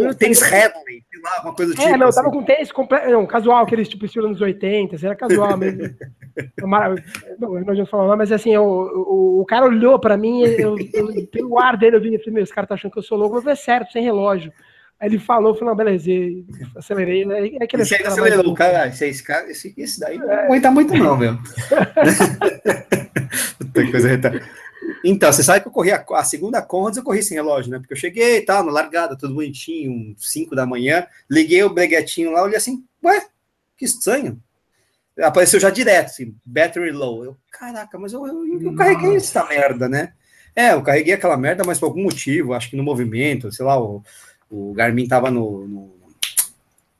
já. Pô, tênis Hadley, sei lá, uma coisa do é, tipo. É, não, assim. tava com tênis completo, não, casual, aqueles tipo estilo anos 80, assim, era casual mesmo. não, não adianta falar, mas assim, o, o, o cara olhou pra mim, eu, eu, pelo ar dele, eu vi, eu falei, meu, esse cara tá achando que eu sou louco, eu falei, é certo, sem relógio. Aí ele falou, falei, não, beleza, e acelerei. Né? É aquele você acelerou, cara, esse, esse, cara, esse, esse daí não é. aguenta muito não, meu. Tem coisa retada. Então, você sabe que eu corri a, a segunda Conrads, eu corri sem relógio, né? Porque eu cheguei e tal, na largada, tudo bonitinho, 5 da manhã, liguei o breguetinho lá, olhei assim, ué, que estranho. Apareceu já direto, assim, battery low. Eu, caraca, mas eu, eu, eu carreguei essa merda, né? É, eu carreguei aquela merda, mas por algum motivo, acho que no movimento, sei lá, o, o Garmin tava no, no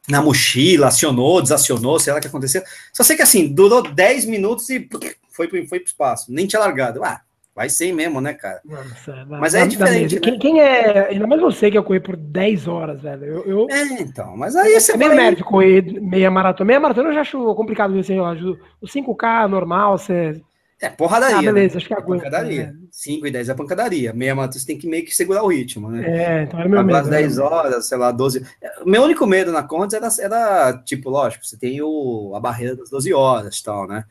na mochila, acionou, desacionou, sei lá o que aconteceu. Só sei que assim, durou 10 minutos e foi, foi pro espaço, nem tinha largado. Ah, Vai ser mesmo, né, cara? Nossa, mas é diferente. Né? Quem, quem, é. Ainda mais você que eu corri por 10 horas, velho. Eu, eu... É, então. Mas aí você. É meio mérito correr meia maratona. Meia maratona eu já acho complicado assim, ó. O 5K normal, você. É, porradaria. Ah, beleza, né? acho que é aguenta. Pancadaria. Né? 5 e 10 é pancadaria. Meia maratona você tem que meio que segurar o ritmo, né? É, então era meu medo. 10 né? horas, sei lá, 12. Meu único medo na Contas era, era, tipo, lógico, você tem o, a barreira das 12 horas e tal, né?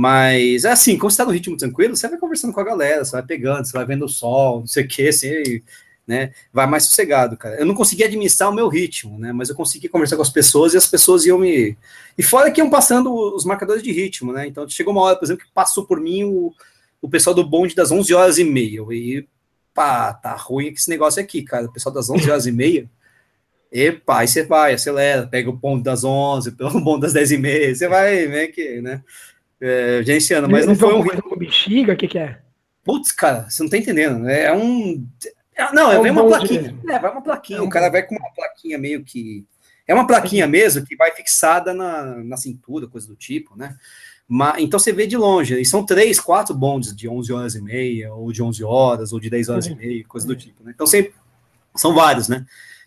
Mas é assim, quando você tá no ritmo tranquilo, você vai conversando com a galera, você vai pegando, você vai vendo o sol, não sei o que, assim, né? Vai mais sossegado, cara. Eu não consegui administrar o meu ritmo, né? Mas eu consegui conversar com as pessoas e as pessoas iam me. E fora que iam passando os marcadores de ritmo, né? Então chegou uma hora, por exemplo, que passou por mim o, o pessoal do bonde das 11 horas e meia. E pá, tá ruim esse negócio aqui, cara. O pessoal das 11 horas e meia. Epa, aí você vai, acelera, pega o ponto das 11, pega o ponto das 10 e meia, você vai, né, que, né? É, gerenciando, mas não foi um ritmo. bexiga, o que, que é? Putz, cara, você não tá entendendo. Né? É um. É, não, é, vem uma plaquinha. É, vai uma plaquinha. É um o cara vai com uma plaquinha meio que. É uma plaquinha mesmo que vai fixada na, na cintura, coisa do tipo, né? Mas, então você vê de longe, e são três, quatro bondes de 11 horas e meia, ou de 11 horas, ou de 10 horas uhum. e meia, coisa do tipo, né? Então sempre, são vários, né?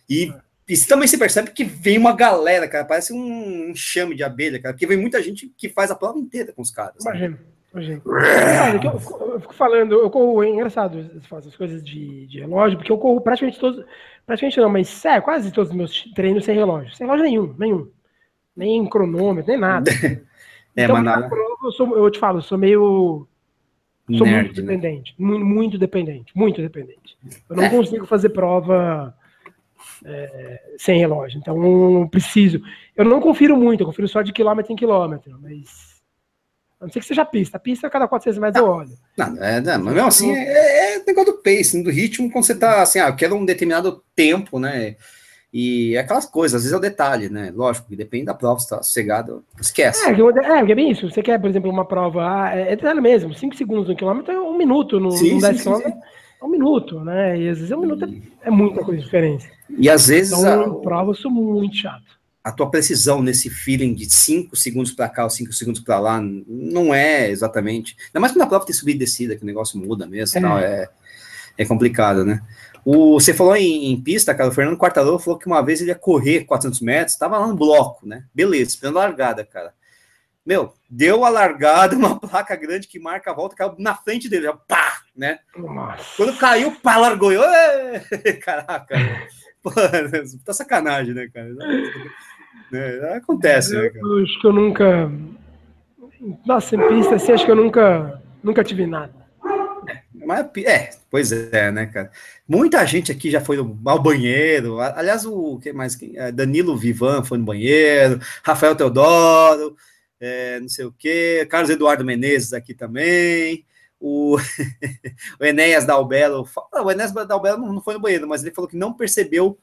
E e também se percebe que vem uma galera, cara, parece um enxame de abelha, cara, porque vem muita gente que faz a prova inteira com os caras. Imagina, imagina. eu, eu, fico falando, eu corro, é engraçado essas coisas de, de, relógio, porque eu corro praticamente todos, praticamente não, mas é, quase todos os meus treinos sem relógio, sem relógio nenhum, nenhum. Nem cronômetro, nem nada. é, então, mas eu, sou, eu te falo, eu sou meio Sou Nerd, muito né? dependente, né? muito, muito, dependente, muito dependente. Eu não é. consigo fazer prova é, sem relógio. Então, não preciso. Eu não confiro muito, eu confiro só de quilômetro em quilômetro, mas. A não ser que seja pista. A pista, a cada 400 metros eu olho. Não, é, não, mas mesmo assim, é, é negócio do pace, do ritmo, quando você tá assim, ah, eu quero um determinado tempo, né? E é aquelas coisas, às vezes é o detalhe, né? Lógico, que depende da prova, se tá sossegado, esquece. É, é, é bem isso. Você quer, por exemplo, uma prova, ah, é, é detalhe mesmo, 5 segundos no quilômetro é um minuto no, sim, no 10 quilômetros é um minuto, né? E às vezes é um minuto é, é muita coisa diferente. E às vezes. Então, a, prova eu sou muito chato. A tua precisão nesse feeling de 5 segundos para cá ou 5 segundos para lá não é exatamente. Ainda mais quando a prova tem subida e descida, que o negócio muda mesmo. É, tal, é, é complicado, né? O, você falou em, em, pista, cara, o Fernando Quartarolo falou que uma vez ele ia correr 400 metros, estava lá no bloco, né? Beleza, esperando a largada, cara. Meu, deu a largada, uma placa grande que marca a volta, caiu na frente dele, já, pá, né? Nossa. Quando caiu, pá, largou. Eu, caraca, pô, tá sacanagem, né, cara? É, acontece, né, cara? Eu acho que eu nunca. Nossa, em pista assim, acho que eu nunca, nunca tive nada. É, mas, é, pois é, né, cara? Muita gente aqui já foi ao banheiro. Aliás, o que mais? É, Danilo Vivan foi no banheiro, Rafael Teodoro, é, não sei o quê, Carlos Eduardo Menezes aqui também o, o Enéas Dalbelo, o Enéas Dalbelo não foi no banheiro, mas ele falou que não percebeu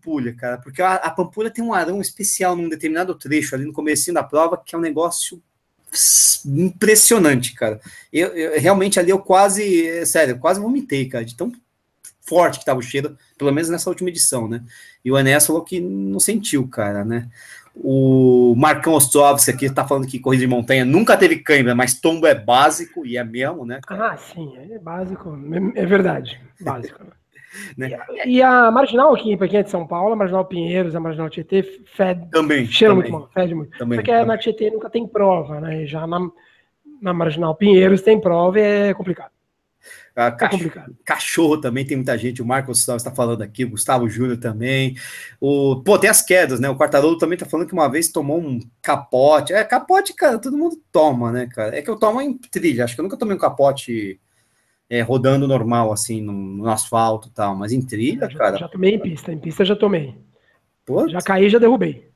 Pampulha, cara, porque a, a Pampulha tem um arão especial num determinado trecho ali no começo da prova, que é um negócio impressionante, cara. Eu, eu, realmente ali eu quase, sério, quase vomitei, cara, de tão forte que tava o cheiro, pelo menos nessa última edição, né? E o Enéas falou que não sentiu, cara, né? O Marcão Ostrovski aqui está falando que corrida de montanha nunca teve câimbra, mas tombo é básico e é mesmo, né? Cara? Ah, sim, é básico, é verdade, básico. Né? E, e, a Marginal aqui, para quem é de São Paulo, a Marginal Pinheiros, a Marginal Tietê, fede, também, cheira também, muito mal, fede muito. Também, Porque também. na Tietê nunca tem prova, né? Já na, na Marginal Pinheiros tem prova e é complicado. Ah, é cachorro, cachorro, também tem muita gente. O Marcos está falando aqui, o Gustavo Júnior também. O, pô, tem as quedas, né? O Quartarolo também está falando que uma vez tomou um capote. É, capote, cara, todo mundo toma, né, cara? É que eu tomo em trilha. Acho que eu nunca tomei um capote é, rodando normal, assim, no, no asfalto e tal. Mas em trilha, já, cara. Já tomei em pista. Em pista já tomei. Putz. Já caí, já derrubei.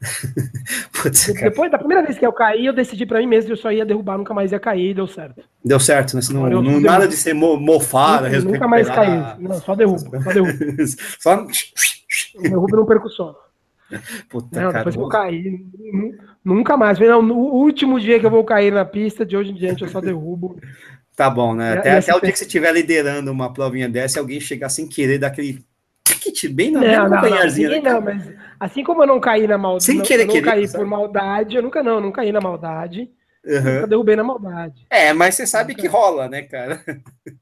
Putz, Depois da primeira vez que eu caí, eu decidi para mim mesmo que eu só ia derrubar, nunca mais ia cair e deu certo. Deu certo, né? Não, não, não nada de ser mofada. Nunca, nunca mais caí. Não, só derrubo. Só derrubo. só... derrubo não perco sono. Puta, não, depois que eu caí, nunca mais. Não, no último dia que eu vou cair na pista, de hoje em diante eu só derrubo. Tá bom, né? Até, até o dia que você estiver liderando uma provinha dessa, alguém chegar sem querer dar kit bem na não, não, não, assim, não, mas assim como eu não caí na maldade, Sem querer, eu não caí por maldade, eu nunca não, não caí na maldade. Uhum. Nunca derrubei na maldade. É, mas você sabe que rola, né, cara?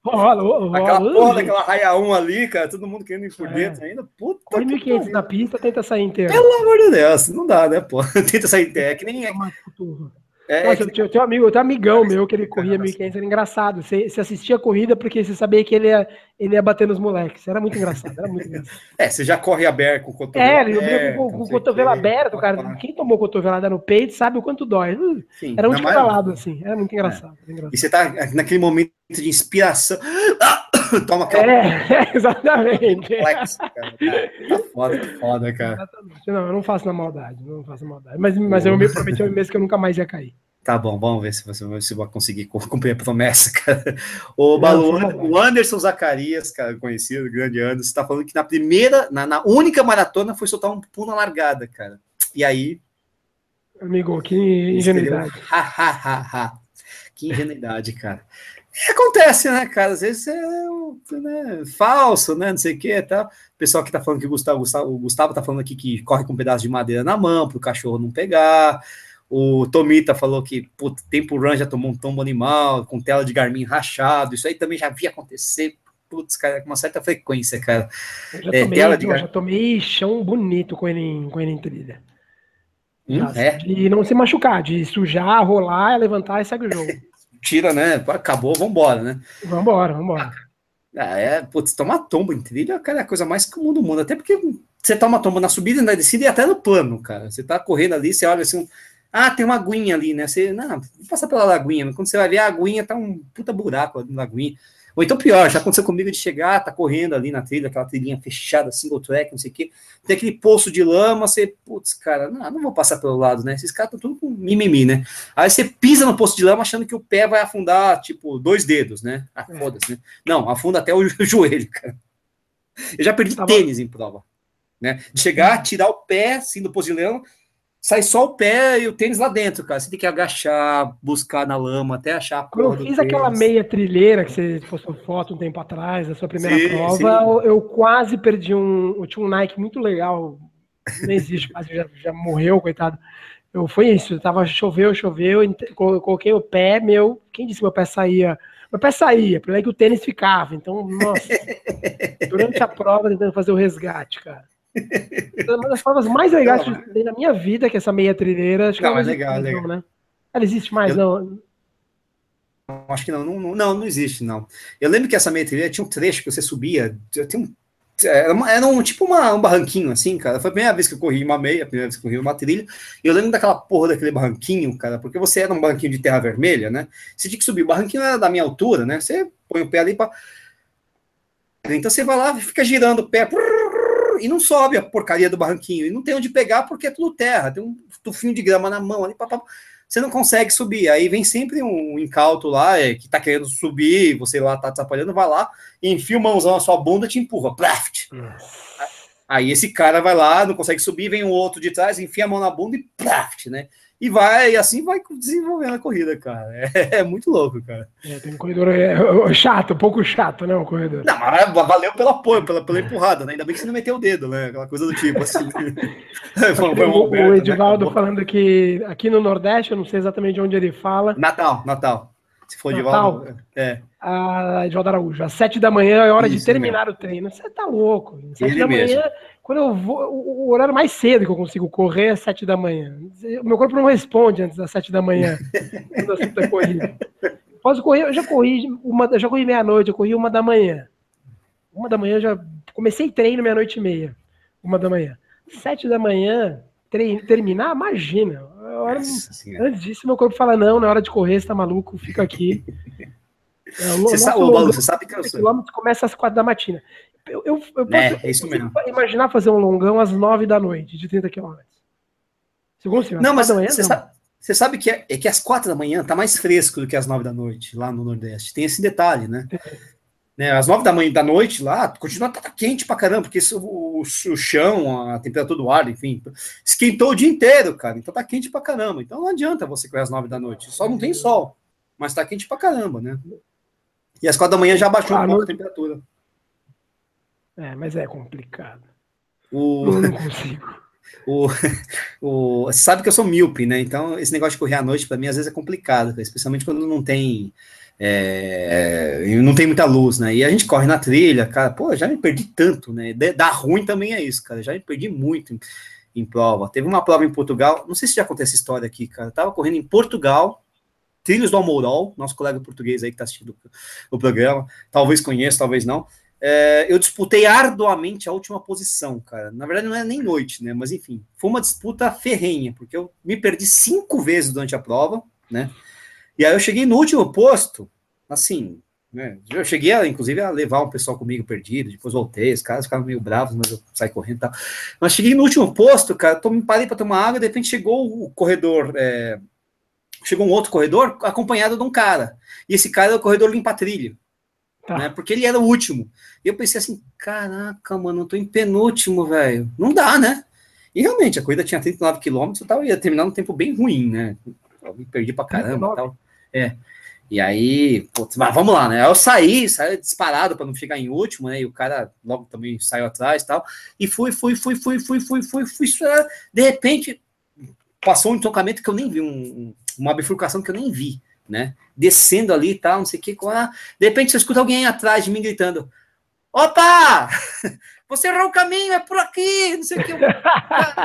Rola, rola. Aquela porra daquela raia 1 ali, cara, todo mundo querendo ir por é. dentro ainda. Puta Põe 1.500 na pista, tenta sair inteiro. Pelo amor de Deus, não dá, né, pô? tenta sair inteiro. É que nem. É... É, Nossa, é que... eu, um amigo, eu um amigão meu que ele corria 1.500, era engraçado. Você, você assistia a corrida porque você sabia que ele ia, ele ia bater nos moleques. Era muito engraçado, era muito engraçado. É, você já corre aberto com o cotovelo é, aberto. É, com, com o cotovelo aberto, cara. Quem tomou cotovelada no peito sabe o quanto dói. Sim, era um de cada lado, assim. Era muito engraçado, é. engraçado. E você tá naquele momento de inspiração. Toma aquela. É, exatamente. Complexo, cara. Tá foda, tá foda, cara. Exatamente. Não, eu não faço na maldade, não faço na maldade. Mas, mas eu me prometi a mim mesmo que eu nunca mais ia cair. Tá bom, vamos ver se você se vai conseguir cumprir a promessa, cara. O, Balu, o Anderson Zacarias, cara, conhecido, grande Anderson, está falando que na primeira, na, na, única maratona foi soltar um pulo na largada, cara. E aí. Amigo, que ingenuidade. Ha, ha, ha, ha. Que ingenuidade, cara. Acontece, né, cara? Às vezes é né, falso, né? Não sei o que tá. O pessoal que tá falando que o Gustavo, Gustavo, o Gustavo tá falando aqui que corre com um pedaço de madeira na mão para o cachorro não pegar. O Tomita falou que o Tempo Run já tomou um tombo animal, com tela de Garmin rachado. Isso aí também já via acontecer, putz, cara, com uma certa frequência, cara. Eu já, é, tomei, tela de eu já tomei chão bonito com ele em, com ele em trilha. Hum, é? De não se machucar, de sujar, rolar, levantar e segue o jogo. Tira, né? Acabou, vambora, né? Vambora, vambora. Ah, é, putz, tomar tombo em trilha, cara, é a coisa mais comum do mundo. Até porque você toma tombo na subida, na descida e até no plano, cara. Você tá correndo ali, você olha assim, ah, tem uma aguinha ali, né? Você, não, passa pela laguinha, mas quando você vai ver a aguinha, tá um puta buraco na aguinha. Ou então pior, já aconteceu comigo de chegar, tá correndo ali na trilha, aquela trilhinha fechada, single track, não sei o quê. Tem aquele poço de lama, você, putz, cara, não, não vou passar pelo lado, né? Esses caras estão tudo com mimimi, né? Aí você pisa no poço de lama achando que o pé vai afundar, tipo, dois dedos, né? Ah, é. foda-se, né? Não, afunda até o joelho, cara. Eu já perdi tá tênis em prova, né? De chegar, tirar o pé, assim, do poço de lama, sai só o pé e o tênis lá dentro, cara. Você tem que agachar, buscar na lama, até achar a Quando eu fiz aquela meia trilheira que você postou foto um tempo atrás, da sua primeira sim, prova, sim. Eu, eu, quase perdi um. Eu tinha um Nike muito legal, não existe, quase já, já morreu, coitado. Eu, foi isso, tava, choveu, choveu, eu coloquei o pé, meu. Quem disse que meu pé saía? Meu pé saía, por aí que o tênis ficava. Então, nossa, durante a prova, tentando fazer o resgate, cara. Uma das formas mais legais que eu dei na minha vida, que é essa meia trilheira. Acho não, que é legal, legal. né? Ela existe mais, eu... não? Acho que não, não, não, não existe, não. Eu lembro que essa meia trilha tinha um trecho que você subia, tinha um, era, uma, era um tipo uma, um barranquinho, assim, cara. Foi a primeira vez que eu corri uma meia, a primeira vez que eu corri uma trilha. E eu lembro daquela porra daquele barranquinho, cara, porque você era um barranquinho de terra vermelha, né? Você tinha que subir. O barranquinho era da minha altura, né? Você põe o pé ali para. Então você vai lá e fica girando o pé e não sobe a porcaria do barranquinho. E não tem onde pegar porque é tudo terra. Tem um tufinho de grama na mão ali, papá. Você não consegue subir. Aí vem sempre um incauto lá é, que tá querendo subir, você lá tá atrapalhando, vai lá, enfia o mãozão na sua bunda e te empurra. Plaft. Aí esse cara vai lá, não consegue subir, vem um outro de trás, enfia a mão na bunda e plaft, né? E vai, e assim vai desenvolvendo a corrida, cara. É, é muito louco, cara. É, tem um corredor é, chato, um pouco chato, né? O corredor. Não, mas valeu pelo apoio, pela, pela empurrada, né? Ainda bem que você não meteu o dedo, né? Aquela coisa do tipo, assim. Roberto, o né? Edivaldo né? falando que aqui no Nordeste, eu não sei exatamente de onde ele fala. Natal, Natal. Se for Natal, volta. É. A João Araújo, às sete da manhã é hora Isso, de terminar o treino. Você tá louco. Sete Ele da manhã, mesmo. Quando eu vou, o o horário mais cedo que eu consigo correr é sete da manhã. O meu corpo não responde antes das sete da manhã. quando o assunto é corrida. Posso correr, eu já corri uma, já corri meia-noite, eu corri uma da manhã. Uma da manhã eu já comecei treino meia-noite e meia. Uma da manhã. Sete da manhã, trein, terminar, imagina. A hora- antes disso, meu corpo fala: não, na hora de correr, você tá maluco, fica aqui. É, o Você sabe, Balu, você sabe que eu quilômetros começa às quatro da matina. Eu, eu, eu posso, É, é isso mesmo. imaginar fazer um longão às nove da noite, de 30 quilômetros. Segundo senhor, Não, mas você não. sabe, você sabe que é, é que às quatro da manhã tá mais fresco do que às nove da noite, lá no Nordeste. Tem esse detalhe, né? né às nove da manhã da noite lá, continua tá quente pra caramba, porque isso- o, o chão, a temperatura do ar, enfim, esquentou o dia inteiro, cara. Então tá quente pra caramba. Então não adianta você correr às nove da noite. Só não tem sol, mas tá quente pra caramba, né? E às quatro da manhã já baixou Ah, um pouco não- a temperatura. É, mas é complicado. O, Eu não consigo. O, o, você sabe que eu sou míope, né? Então, esse negócio de correr à noite, para mim, às vezes é complicado, especialmente quando não tem. é, não tem muita luz, né? E a gente corre na trilha, cara, pô, já me perdi tanto, né? Dar ruim também é isso, cara. Já me perdi muito em, em prova. Teve uma prova em Portugal, não sei se já acontece essa história aqui, cara. Eu tava correndo em Portugal, Trilhos do Almourol, nosso colega português aí que tá assistindo o programa, talvez conheça, talvez não. É, eu disputei arduamente a última posição, cara. Na verdade, não é nem noite, né? Mas enfim, foi uma disputa ferrenha, porque eu me perdi cinco vezes durante a prova, né? E aí eu cheguei no último posto, assim, né? Eu cheguei, a, inclusive, a levar um pessoal comigo perdido, depois voltei, os caras ficaram meio bravos, mas eu saí correndo e tal. Mas cheguei no último posto, cara, tô, me parei para tomar água, de repente chegou o corredor, é, chegou um outro corredor acompanhado de um cara. E esse cara era o corredor limpa-trilho Tá. né? Porque ele era o último. E eu pensei assim, caraca, mano, eu tô em penúltimo, velho. Não dá, né? E realmente, a corrida tinha 39 quilômetros, eu tava, ia terminar num tempo bem ruim, né? Eu me perdi pra caramba e tal. É. E aí, putz, mas vamos lá, né? Eu saí, saí disparado para não chegar em último, né? E o cara logo também saiu atrás e tal. E fui, fui, fui, fui, fui, fui, fui, fui. De repente, passou um entroncamento que eu nem vi, um- uma bifurcação que eu nem vi, né? Descendo ali e tal, não sei o que. De repente você escuta alguém atrás de mim gritando: Opa! Você errou o caminho, é por aqui, não sei o que. Eu,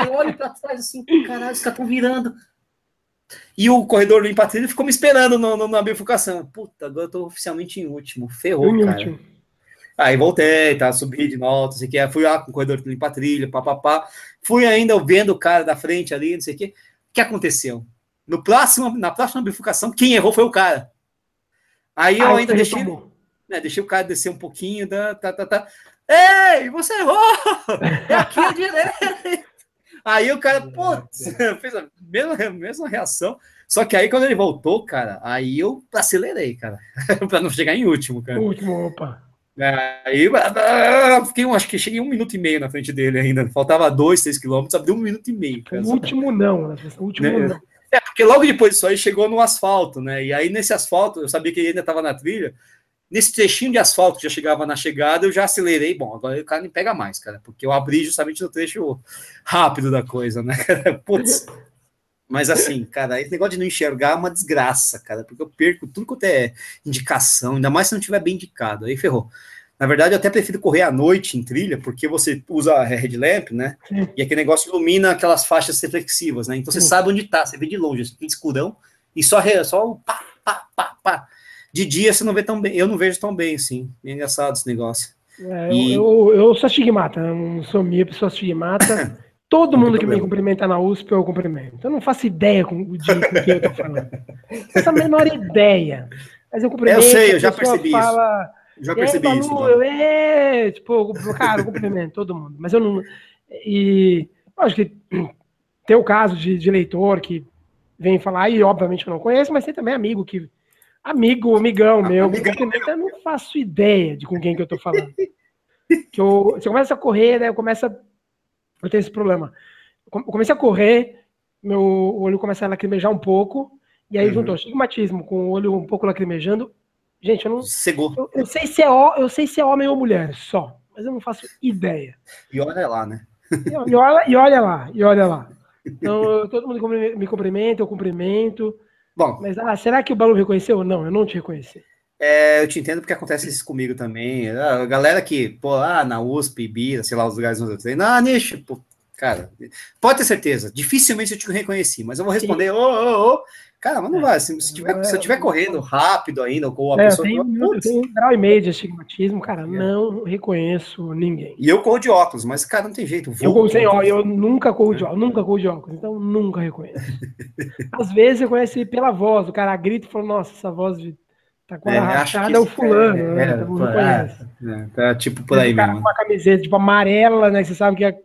eu olho pra trás assim, caralho, os caras estão virando. E o corredor limpa trilha ficou me esperando no, no- na bifurcação. Puta, agora eu tô oficialmente em último. Ferrou, Em cara. último. Aí voltei, tá, subi de volta, não sei o que. Fui lá com o corredor limpa trilha, papapá. Fui ainda vendo o cara da frente ali, não sei o que. O que aconteceu? No próximo, na próxima bifurcação, quem errou foi o cara. Aí eu Ah, ainda você deixei, né, deixei o cara descer um pouquinho, tá, tá, tá, tá. Ei, você errou! É aqui a direita! Aí o cara, putz, fez a mesma, mesma reação. Só que aí quando ele voltou, cara, aí eu acelerei, cara, para não chegar em último, cara. Último, opa. Aí ah, fiquei, um- acho que cheguei um minuto e meio na frente dele ainda. Faltava dois, três quilômetros, abriu um minuto e meio. Cara. O último não, né? O último Né? não. Porque logo depois disso aí chegou no asfalto, né? E aí nesse asfalto, eu sabia que ele ainda estava na trilha. Nesse trechinho de asfalto que já chegava na chegada, eu já acelerei. Bom, agora o cara nem pega mais, cara, porque eu abri justamente no trecho rápido da coisa, né? Putz. Mas assim, cara, esse negócio de não enxergar é uma desgraça, cara, porque eu perco tudo quanto é indicação, ainda mais se não tiver bem indicado, aí ferrou. Na verdade, eu até prefiro correr à noite em trilha, porque você usa a headlamp, né? Sim. E aquele negócio ilumina aquelas faixas reflexivas, né? Então você Sim. sabe onde tá, você vê de longe, assim, escurão, e só, só o pá, pá, pá, pá. De dia você não vê tão bem, eu não vejo tão bem, assim. É engraçado esse negócio. É, E- eu, eu, eu sou astigmata, não sou míope, sou astigmata. Todo Não tem mundo que me problema. cumprimenta na USP, eu cumprimento. Eu não faço ideia com, de com quem eu tô falando. Não faço a menor ideia. Mas eu cumprimento. Eu sei, eu já percebi isso. Já "E aí, percebi Balu?" isso. Eu, Balu. é, tipo, cara, eu cumprimento todo mundo. Mas eu não. E eu acho que tem o caso de, de leitor que vem falar, e obviamente eu não conheço, mas tem também amigo que. Amigo, amigão meu, amigão cumprimenta, eu não faço ideia de com quem que eu tô falando. Que eu, você começa a correr, né? Eu começo a, Eu tenho esse problema. Eu come- eu comecei a correr, meu olho começa a lacrimejar um pouco, e aí Uhum. juntou astigmatismo com o olho um pouco lacrimejando. Gente, eu não, Cegou. eu, eu sei se é, eu sei se é homem ou mulher, só. Mas eu não faço ideia. E olha lá, né? E, e olha, e olha lá, e olha lá. Então, eu- todo mundo me cumprimenta, eu cumprimento. Bom. Mas ah, será que o Balu reconheceu? Não, eu não te reconheci. É, eu te entendo porque acontece isso comigo também. A galera que, pô, ah, na USP, Bira, sei lá, os lugares onde eu treino, ah, nicho, pô, cara, pode ter certeza, dificilmente eu te reconheci, mas eu vou responder, ô, ô, ô, Cara, mas não é. vai. Se, se, tiver, se eu estiver correndo rápido ainda, ou a é, pessoa. Eu tenho, eu tenho um grau e meio de astigmatismo, cara. É. Não reconheço ninguém. E eu corro de óculos, mas, cara, não tem jeito. Eu, corro sem óculos, eu nunca corro de óculos, nunca corro de óculos, então nunca reconheço. Às vezes eu conheço pela voz, o cara grita e fala, nossa, essa voz de. Tá com a é, rachada é o fulano, é, né? É. É, tá tipo por aí mesmo. Com uma camiseta tipo amarela, né? Você sabe que é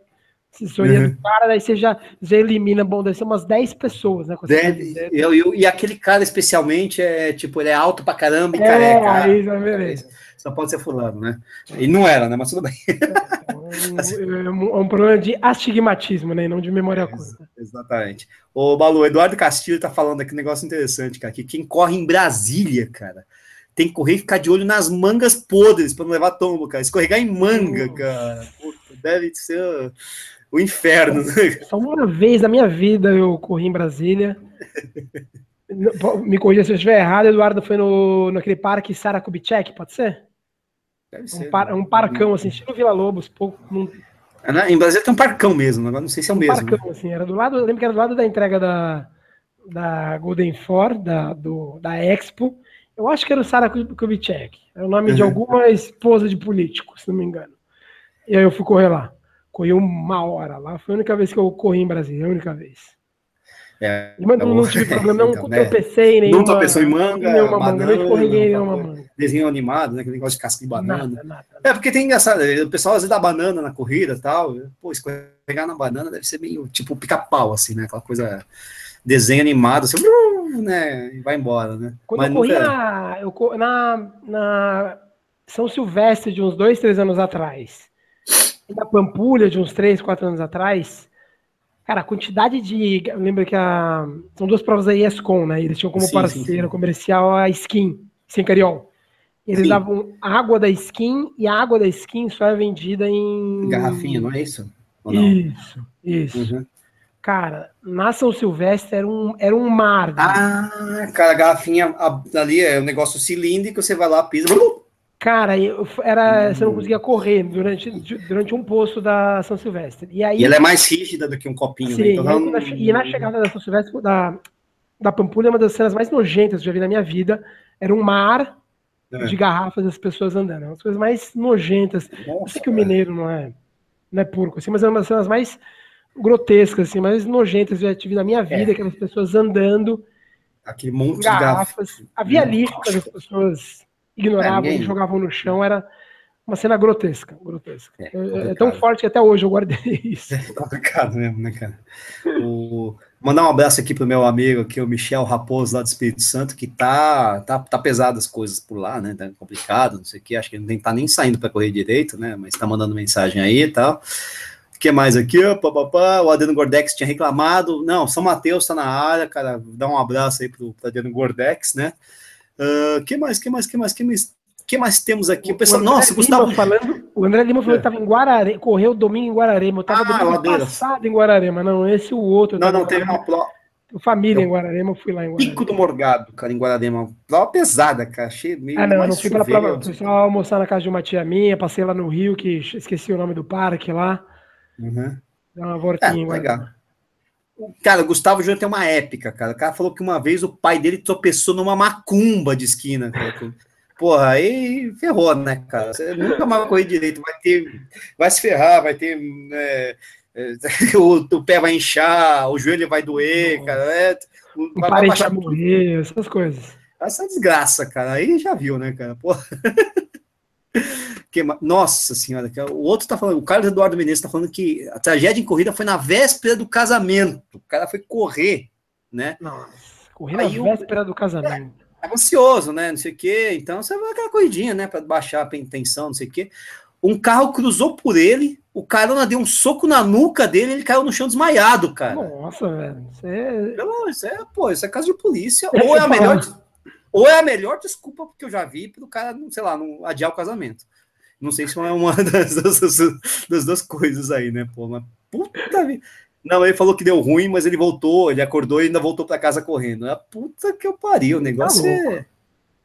assessoria uhum. do cara, daí você já, já elimina, bom, deve ser umas 10 pessoas, né? Deve, eu, eu, e aquele cara especialmente é tipo, ele é alto pra caramba e é, careca. Aí, já beleza. Só pode ser fulano, né? E não era, né? Mas tudo bem. É um, é um problema de astigmatismo, né? E não de memória curta. Exatamente. Ô, Balu, Eduardo Castilho tá falando aqui um negócio interessante, cara, que quem corre em Brasília, cara, tem que correr e ficar de olho nas mangas podres para não levar tombo, cara. Escorregar em manga, cara. Puta, deve ser o inferno. Só uma vez na minha vida eu corri em Brasília. Me corrija se eu estiver errado, Eduardo foi no, naquele parque Sara Kubitschek, pode ser? Deve ser. Um, par, um parcão, assim, estilo Vila Lobos, pouco. Num... É, em Brasília tem um parcão mesmo, não sei se é o um mesmo. Parcão, assim, era do lado, eu lembro que era do lado da entrega da, da Golden Four, da, do, da Expo. Eu acho que era o Sara Kubitschek. É o nome uhum. de alguma esposa de político, se não me engano. E aí eu fui correr lá. Corri uma hora lá. Foi a única vez que eu corri em Brasília, a única vez. É, mas não, não tive problema, não então, né? tropecei nenhuma. Não tropecei em manga, nenhuma banana, manga, não escorreguei nenhuma manga. Desenho animado, né? Aquele negócio de casca de banana. Nada, nada, É, porque tem engraçado, o pessoal às vezes dá banana na corrida e tal. Pô, escorregar na banana deve ser meio tipo pica-pau, assim, né? Aquela coisa desenho animado, assim, né? E vai embora, né? Quando Mas eu corri nunca... na, eu, na, na São Silvestre de uns dois, três anos atrás, da Pampulha, de uns 3, 4 anos atrás, cara, a quantidade de. Lembra que a. São duas provas da ESCOM, né? Eles tinham como sim, parceiro sim, sim. comercial a Skin, sem cariol. Eles davam água da skin e a água da skin só é vendida em. Garrafinha, não é isso? Não? Isso, isso. Uhum. Cara, na São Silvestre era um, era um mar. Ah, cara, a garrafinha ali é um negócio cilíndrico, você vai lá, pisa, Cara, eu, era, você não conseguia correr durante, durante um posto da São Silvestre. E, aí, e ela é mais rígida do que um copinho. Né? Sim, né? então, e, na, e, na, chegada da São Silvestre, da, da Pampulha, uma das cenas mais nojentas que eu já vi na minha vida. Era um mar é. de garrafas das pessoas andando. Uma das coisas mais nojentas. Nossa, eu sei que o mineiro não é, não é porco, assim, mas é uma das cenas mais grotescas, assim, mais nojentas que eu já tive na minha é. vida, é. aquelas pessoas andando. Aquele monte de garrafas. Havia lixo para as pessoas ignoravam é, e jogavam no chão, era uma cena grotesca, grotesca. É, é, é, tão forte que até hoje eu guardei isso. É complicado mesmo, né, cara? O... Mandar um abraço aqui pro meu amigo aqui, o Michel Raposo, lá do Espírito Santo, que tá, tá, tá pesado as coisas por lá, né? Tá complicado, não sei o que, acho que ele nem tá nem saindo para correr direito, né? Mas tá mandando mensagem aí e tal. O que mais aqui? Pá, pá, pá. O Adriano Gordex tinha reclamado. Não, São Mateus tá na área, cara. Dá um abraço aí pro, pro Adriano Gordex, né? Uh, que mais, que mais, que mais, que mais? que mais temos aqui? O pessoal, o nossa, Gustavo. Falando, o André Lima falou que estava em Guararema, correu domingo em Guararema. Eu estava ah, domingo passado em Guararema, não, esse o outro. Não, não, teve uma prova. Família eu, em Guararema, eu fui lá em Guararema. Pico do Morgado, cara, em Guararema. Prova pesada, cara. Achei meio. Ah, não, eu não fui para prova. Fui só almoçar na casa de uma tia minha, passei lá no Rio, que esqueci o nome do parque lá. Uhum. Dá uma voltinha é, legal. Cara, o Gustavo Júnior tem uma épica, cara. O cara falou que uma vez o pai dele tropeçou numa macumba de esquina. Cara. Porra, aí ferrou, né, cara? Você nunca mais vai correr direito, vai ter. Vai se ferrar, vai ter. É, é, o, o, pé vai inchar, o joelho vai doer, cara. É, o, vai, vai baixar morrer, essas coisas. Essa desgraça, cara. Aí já viu, né, cara? Porra. Que, nossa senhora, o outro tá falando, o Carlos Eduardo Menezes tá falando que a tragédia em corrida foi na véspera do casamento. O cara foi correr, né? Nossa, correr na véspera do casamento. É, é ansioso, né? Não sei o quê. Então você vai aquela corridinha, né? Para baixar a tensão, não sei o quê. Um carro cruzou por ele, o carona deu um soco na nuca dele, ele caiu no chão desmaiado, cara. Nossa, velho. Isso é... Não, isso é, pô, isso é caso de polícia. ou é a melhor, ou é a melhor desculpa que eu já vi para o cara, sei lá, não adiar o casamento. Não sei se é uma das, das, das duas coisas aí, né, pô? Mas puta vida. Não, ele falou que deu ruim, mas ele voltou, ele acordou e ainda voltou para casa correndo. A puta que eu pariu, o negócio tá é.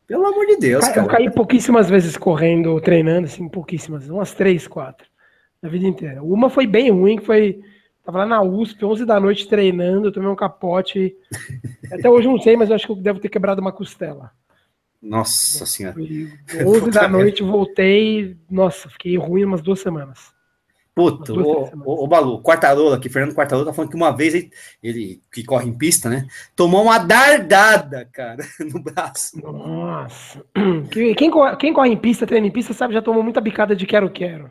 Pelo amor de Deus, cara. Eu caí pouquíssimas vezes correndo, treinando, assim, pouquíssimas, umas três, quatro, na vida inteira. Uma foi bem ruim, que foi. Tava lá na USP, 11 da noite treinando, tomei um capote. Até hoje não sei, mas eu acho que eu devo ter quebrado uma costela. Nossa senhora. 11 da noite, voltei. Nossa, fiquei ruim umas duas semanas. Puta, o, o, o Balu, Quartarola, que Fernando Quartarola tá falando que uma vez ele, ele, que corre em pista, né? Tomou uma dardada, cara, no braço. Nossa. Quem, quem corre em pista, treina em pista, sabe, já tomou muita bicada de quero-quero.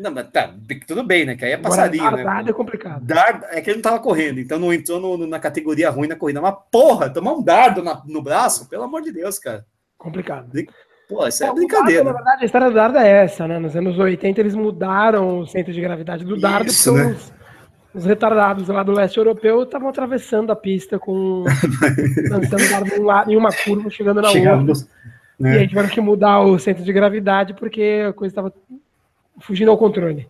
Não, mas tá, tudo bem, né? Que aí é passarinho, Agora, né? é complicado. Dardo, é que ele não tava correndo, então não entrou no, na categoria ruim na corrida. Mas, porra, tomar um dardo na, no braço, pelo amor de Deus, cara. Complicado. Pô, isso é, brincadeira. Dardo, na verdade, a história do dardo é essa, né? Nos anos 80 eles mudaram o centro de gravidade do dardo isso, né? os, os, retardados lá do leste europeu estavam atravessando a pista com lançando dardo em, em uma curva, chegando na Chegando, outra. Né? E aí tiveram que mudar o centro de gravidade porque a coisa estava fugindo ao controle.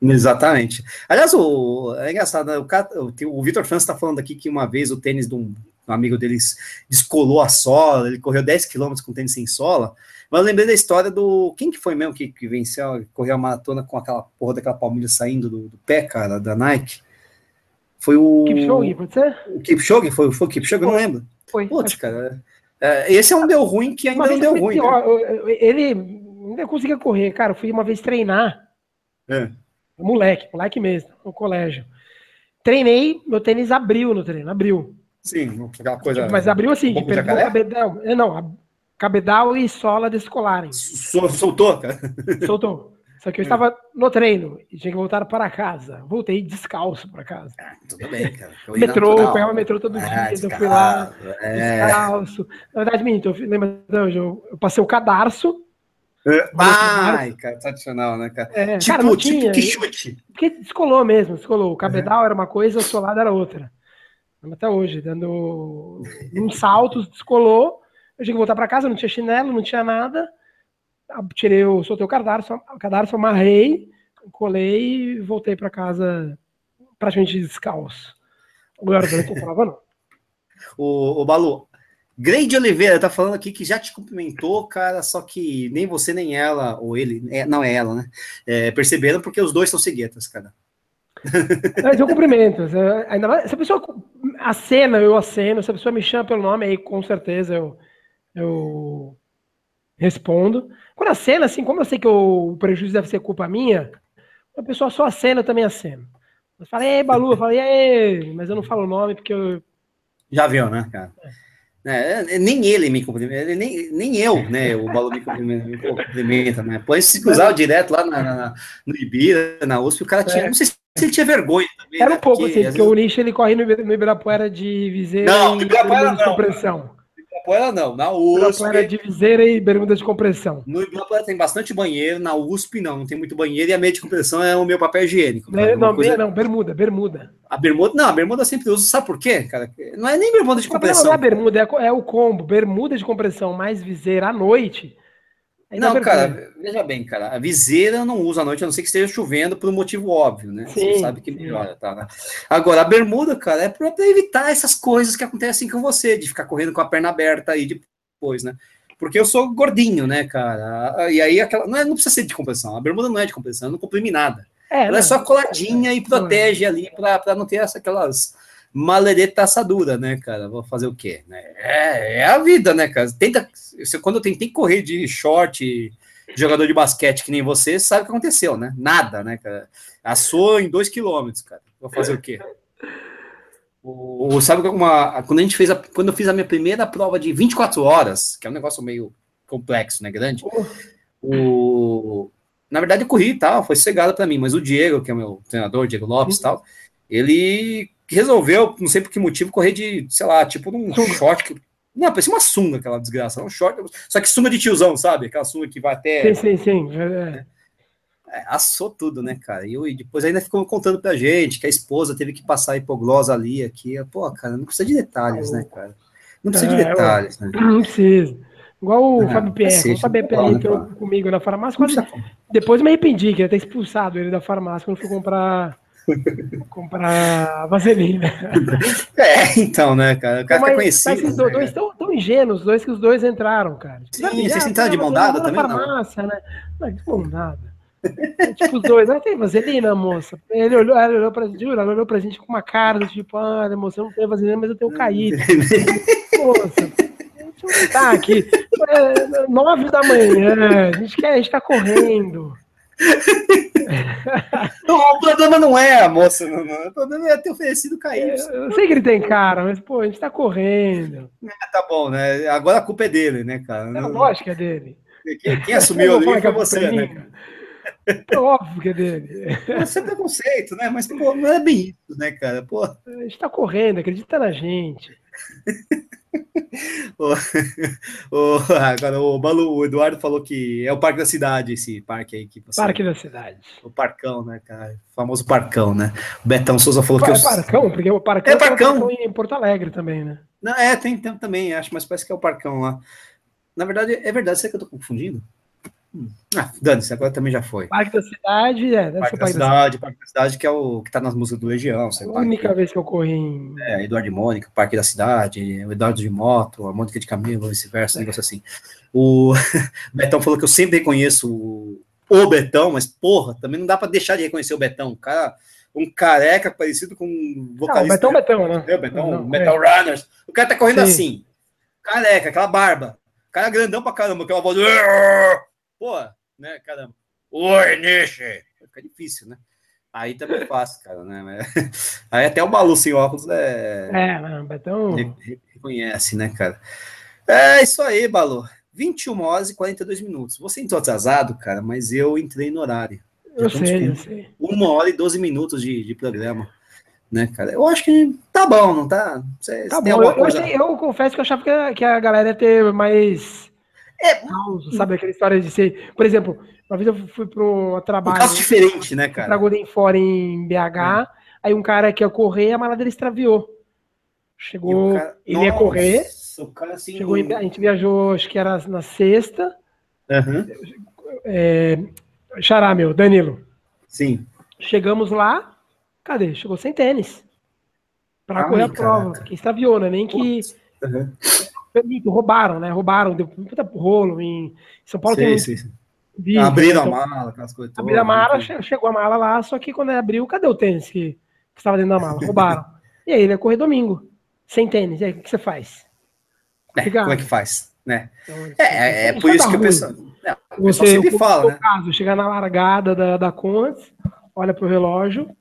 Exatamente. Aliás, o, é engraçado, né? o, o Vitor França está falando aqui que uma vez o tênis de um, um, amigo deles descolou a sola, ele correu 10 km com tênis sem sola. Mas eu lembrei da história do. Quem que foi mesmo que, que venceu, correu a maratona com aquela porra daquela palmilha saindo do, do pé, cara, da Nike? Foi o. Kipchoge, pode ser? O Kipchoge? Foi, foi o Kipchoge? Eu não lembro. Foi. Putz, cara. É, esse é um deu ruim que ainda não deu ruim. Né? Ele ainda conseguia correr, cara. Eu fui uma vez treinar. É. Moleque, moleque mesmo, no colégio. Treinei, meu tênis abriu no treino, abriu. Sim, aquela coisa. Mas abriu assim, um o cabedal. É, não, cabedal e sola descolarem. Soltou, cara? Soltou. Só que eu estava no treino e tinha que voltar para casa. Voltei descalço para casa. Ah, tudo bem, cara. metrô, pegava metrô todo ah, dia, eu fui lá é. descalço. Na verdade, minto, eu lembro, eu, eu passei o cadarço é. Ai, cara, tradicional, né, cara? É, tipo, cara, tipo que chute. Porque descolou mesmo, descolou. O cabedal é. era uma coisa, o solado era outra. Até hoje, dando um salto, descolou. Eu tinha que voltar para casa, não tinha chinelo, não tinha nada. Tirei, o, soltei o cadarço, o cadarço, amarrei, colei e voltei para casa praticamente descalço. Agora, não prova, não. O, o Balu, Grande Oliveira tá falando aqui que já te cumprimentou, cara, só que nem você nem ela, ou ele, é, não é ela, né? É, perceberam porque os dois são ceguetas, cara. Mas eu cumprimento. Ainda mais, se a pessoa acena, eu aceno. Se a pessoa me chama pelo nome, aí com certeza eu, eu respondo. Quando acena, assim, como eu sei que o prejuízo deve ser culpa minha, a pessoa só acena, eu também aceno. Eu falo, ei, Balu, eu falo, ei, mas eu não falo o nome porque eu. Já viu, né, cara? É. É, nem ele me cumprimenta, nem, nem eu, né? O Balu me cumprimenta, me cumprimenta né? Põe se cruzar direto lá na, na, no Ibira, na USP, o cara tinha. É. Não sei se ele tinha vergonha também. Era um né? pouco, porque, assim, porque vezes... o Nish ele corre no, no Ibirapuera de viseira não, e Ibirapuera compressão. Ibirapuera não, na USP. Ibirapuera de viseira e bermuda de compressão. No Ibirapuera tem bastante banheiro, na USP não, não tem muito banheiro e a meia de compressão é o meu papel higiênico. Não, não, coisa... não, bermuda, bermuda. A bermuda, não, a bermuda sempre uso, sabe por quê, cara? Não é nem bermuda de compressão. Não é a bermuda, é, é o combo, bermuda de compressão mais viseira à noite não, cara, veja bem, cara, a viseira eu não uso à noite, a não ser que esteja chovendo por um motivo óbvio, né? Sim, Você sabe que melhora, tá? Né? Agora, a bermuda, cara, é para evitar essas coisas que acontecem com você, de ficar correndo com a perna aberta aí depois, né? Porque eu sou gordinho, né, cara? E aí aquela. Não, é, não precisa ser de compressão, a bermuda não é de compressão, eu não comprime nada. É, Ela é só coladinha e protege ali para não ter essa, aquelas malereta assadura, né, cara? Vou fazer o quê? Né? É, é a vida, né, cara? Tenta, quando eu tentei correr de short, jogador de basquete que nem você, sabe o que aconteceu, né? Nada, né, cara? Assou em dois quilômetros, cara. Vou fazer o quê? O, sabe uma, quando a gente fez a, quando eu fiz a minha primeira prova de 24 horas, que é um negócio meio complexo, né, grande. O, na verdade eu corri e tal, foi cegado para mim, mas o Diego, que é o meu treinador, Diego Lopes, uhum. tal, ele resolveu, não sei por que motivo, correr de, sei lá, tipo num short. Que, não, parecia uma sunga aquela desgraça. Um short, só que sunga de tiozão, sabe? Aquela sunga que vai até. Sim, sim, sim. É. É, assou tudo, né, cara? E, e, depois ainda ficou contando pra gente que a esposa teve que passar hipoglose ali, aqui. Pô, cara, não precisa de detalhes, né, cara? Não precisa de é, detalhes, né? Não precisa. Igual o é, Fábio Pierre, o Fábio Pierre entrou comigo na farmácia, quase, depois me arrependi, que ia ter expulsado ele da farmácia quando fui comprar Vou comprar vaselina. É, então, né, cara? O cara mas, conhecido. Mas esses dois tão, tão ingênuos, os dois que os dois entraram, cara. Sim, vocês entraram de mão dada também? farmácia, né? Mas de mão dada. É, tipo, os dois, ah, tem vaselina, moça. Ele olhou, ela olhou pra gente, ela olhou pra gente com uma cara, tipo, ah, moça, eu não tenho vaselina, mas eu tenho caído. moça, tá aqui. É, nove da manhã, a gente quer, a gente tá correndo. o problema não é a moça, não, não. o problema é ter oferecido KY. Eu sei que ele tem cara, mas, pô, a gente tá correndo. É, tá bom, né? Agora a culpa é dele, né, cara? É, lógico que é dele. Quem, quem assumiu ali foi você, né, cara? É óbvio que é dele. Isso é preconceito, né? Mas, pô, não é bem isso, né, cara? Pô. A gente tá correndo, acredita na gente. O, o, agora o Balu, o Eduardo falou que é o Parque da Cidade, esse parque aí que você. Parque da Cidade. O Parcão, né, cara? O famoso Parcão, né? O Betão Souza falou que. É eu... Parcão, porque o Parcão é Parcão. em Porto Alegre também, né? Não, é, tem, tem também, acho, mas parece que é o Parcão lá. Na verdade, é verdade, será que eu tô confundindo? Hum. Ah, dane-se, agora também já foi. Parque da Cidade, é. Parque, da, cidade, Parque da Cidade, que é o que tá nas músicas do Legião. Sei a única parque, vez que eu corri em. É, Eduardo e Mônica, Parque da Cidade, o Eduardo de moto, a Mônica de camelo, vice-versa, é. negócio assim. O Betão falou que eu sempre reconheço o, o Betão, mas porra, também não dá para deixar de reconhecer o Betão. O cara, um careca parecido com um vocalista. Não, o Betão, Betão, né? É, Betão, não, Metal é. Runners. O cara tá correndo Sim. assim, careca, aquela barba. cara grandão pra caramba, aquela voz. Pô, né? Caramba. Oi, Nishi! Fica difícil, né? Aí também é fácil, cara, né? Aí até o Balu sem óculos é. É, não, Betão. Reconhece, né, cara? É isso aí, Balu. 21 horas e 42 minutos. Você entrou atrasado, cara, mas eu entrei no horário. Eu sei, eu sei. Uma hora e 12 minutos de, de programa. Né, cara? Eu acho que tá bom, não tá? Você, tá bom, eu, eu, eu, confesso que eu achava que a, que a galera ia ter mais é, caos, sabe aquela história de ser. Por exemplo, uma vez eu fui pro trabalho. Um caso diferente, né, cara? Pra Golden Fora em BH. É. Aí um cara que ia correr, a mala dele extraviou. Chegou, cara... ele Nossa, ia correr. O cara assim. Chegou em... a gente viajou, acho que era na sexta. Uhum. É, Xará, meu, Danilo. Sim. Chegamos lá, cadê? Chegou sem tênis. Pra Ai, correr a prova. Que extraviou, né? Nem que. Uhum roubaram, né? Roubaram, deu puta rolo. Em São Paulo sim, tem. Sim, sim. Vídeo, abriram então, a mala, aquelas coisas. Abriram a mala, chegou a mala lá, só que quando abriu, cadê o tênis que, que estava dentro da mala? Roubaram. e aí ele ia correr domingo, sem tênis. E aí o que, você faz? É, como é que faz? Né? Então, é, é, é por isso que o pessoal, é, o pessoal você, sempre fala, né? Caso, chegar na largada da, da Contes, olha pro relógio.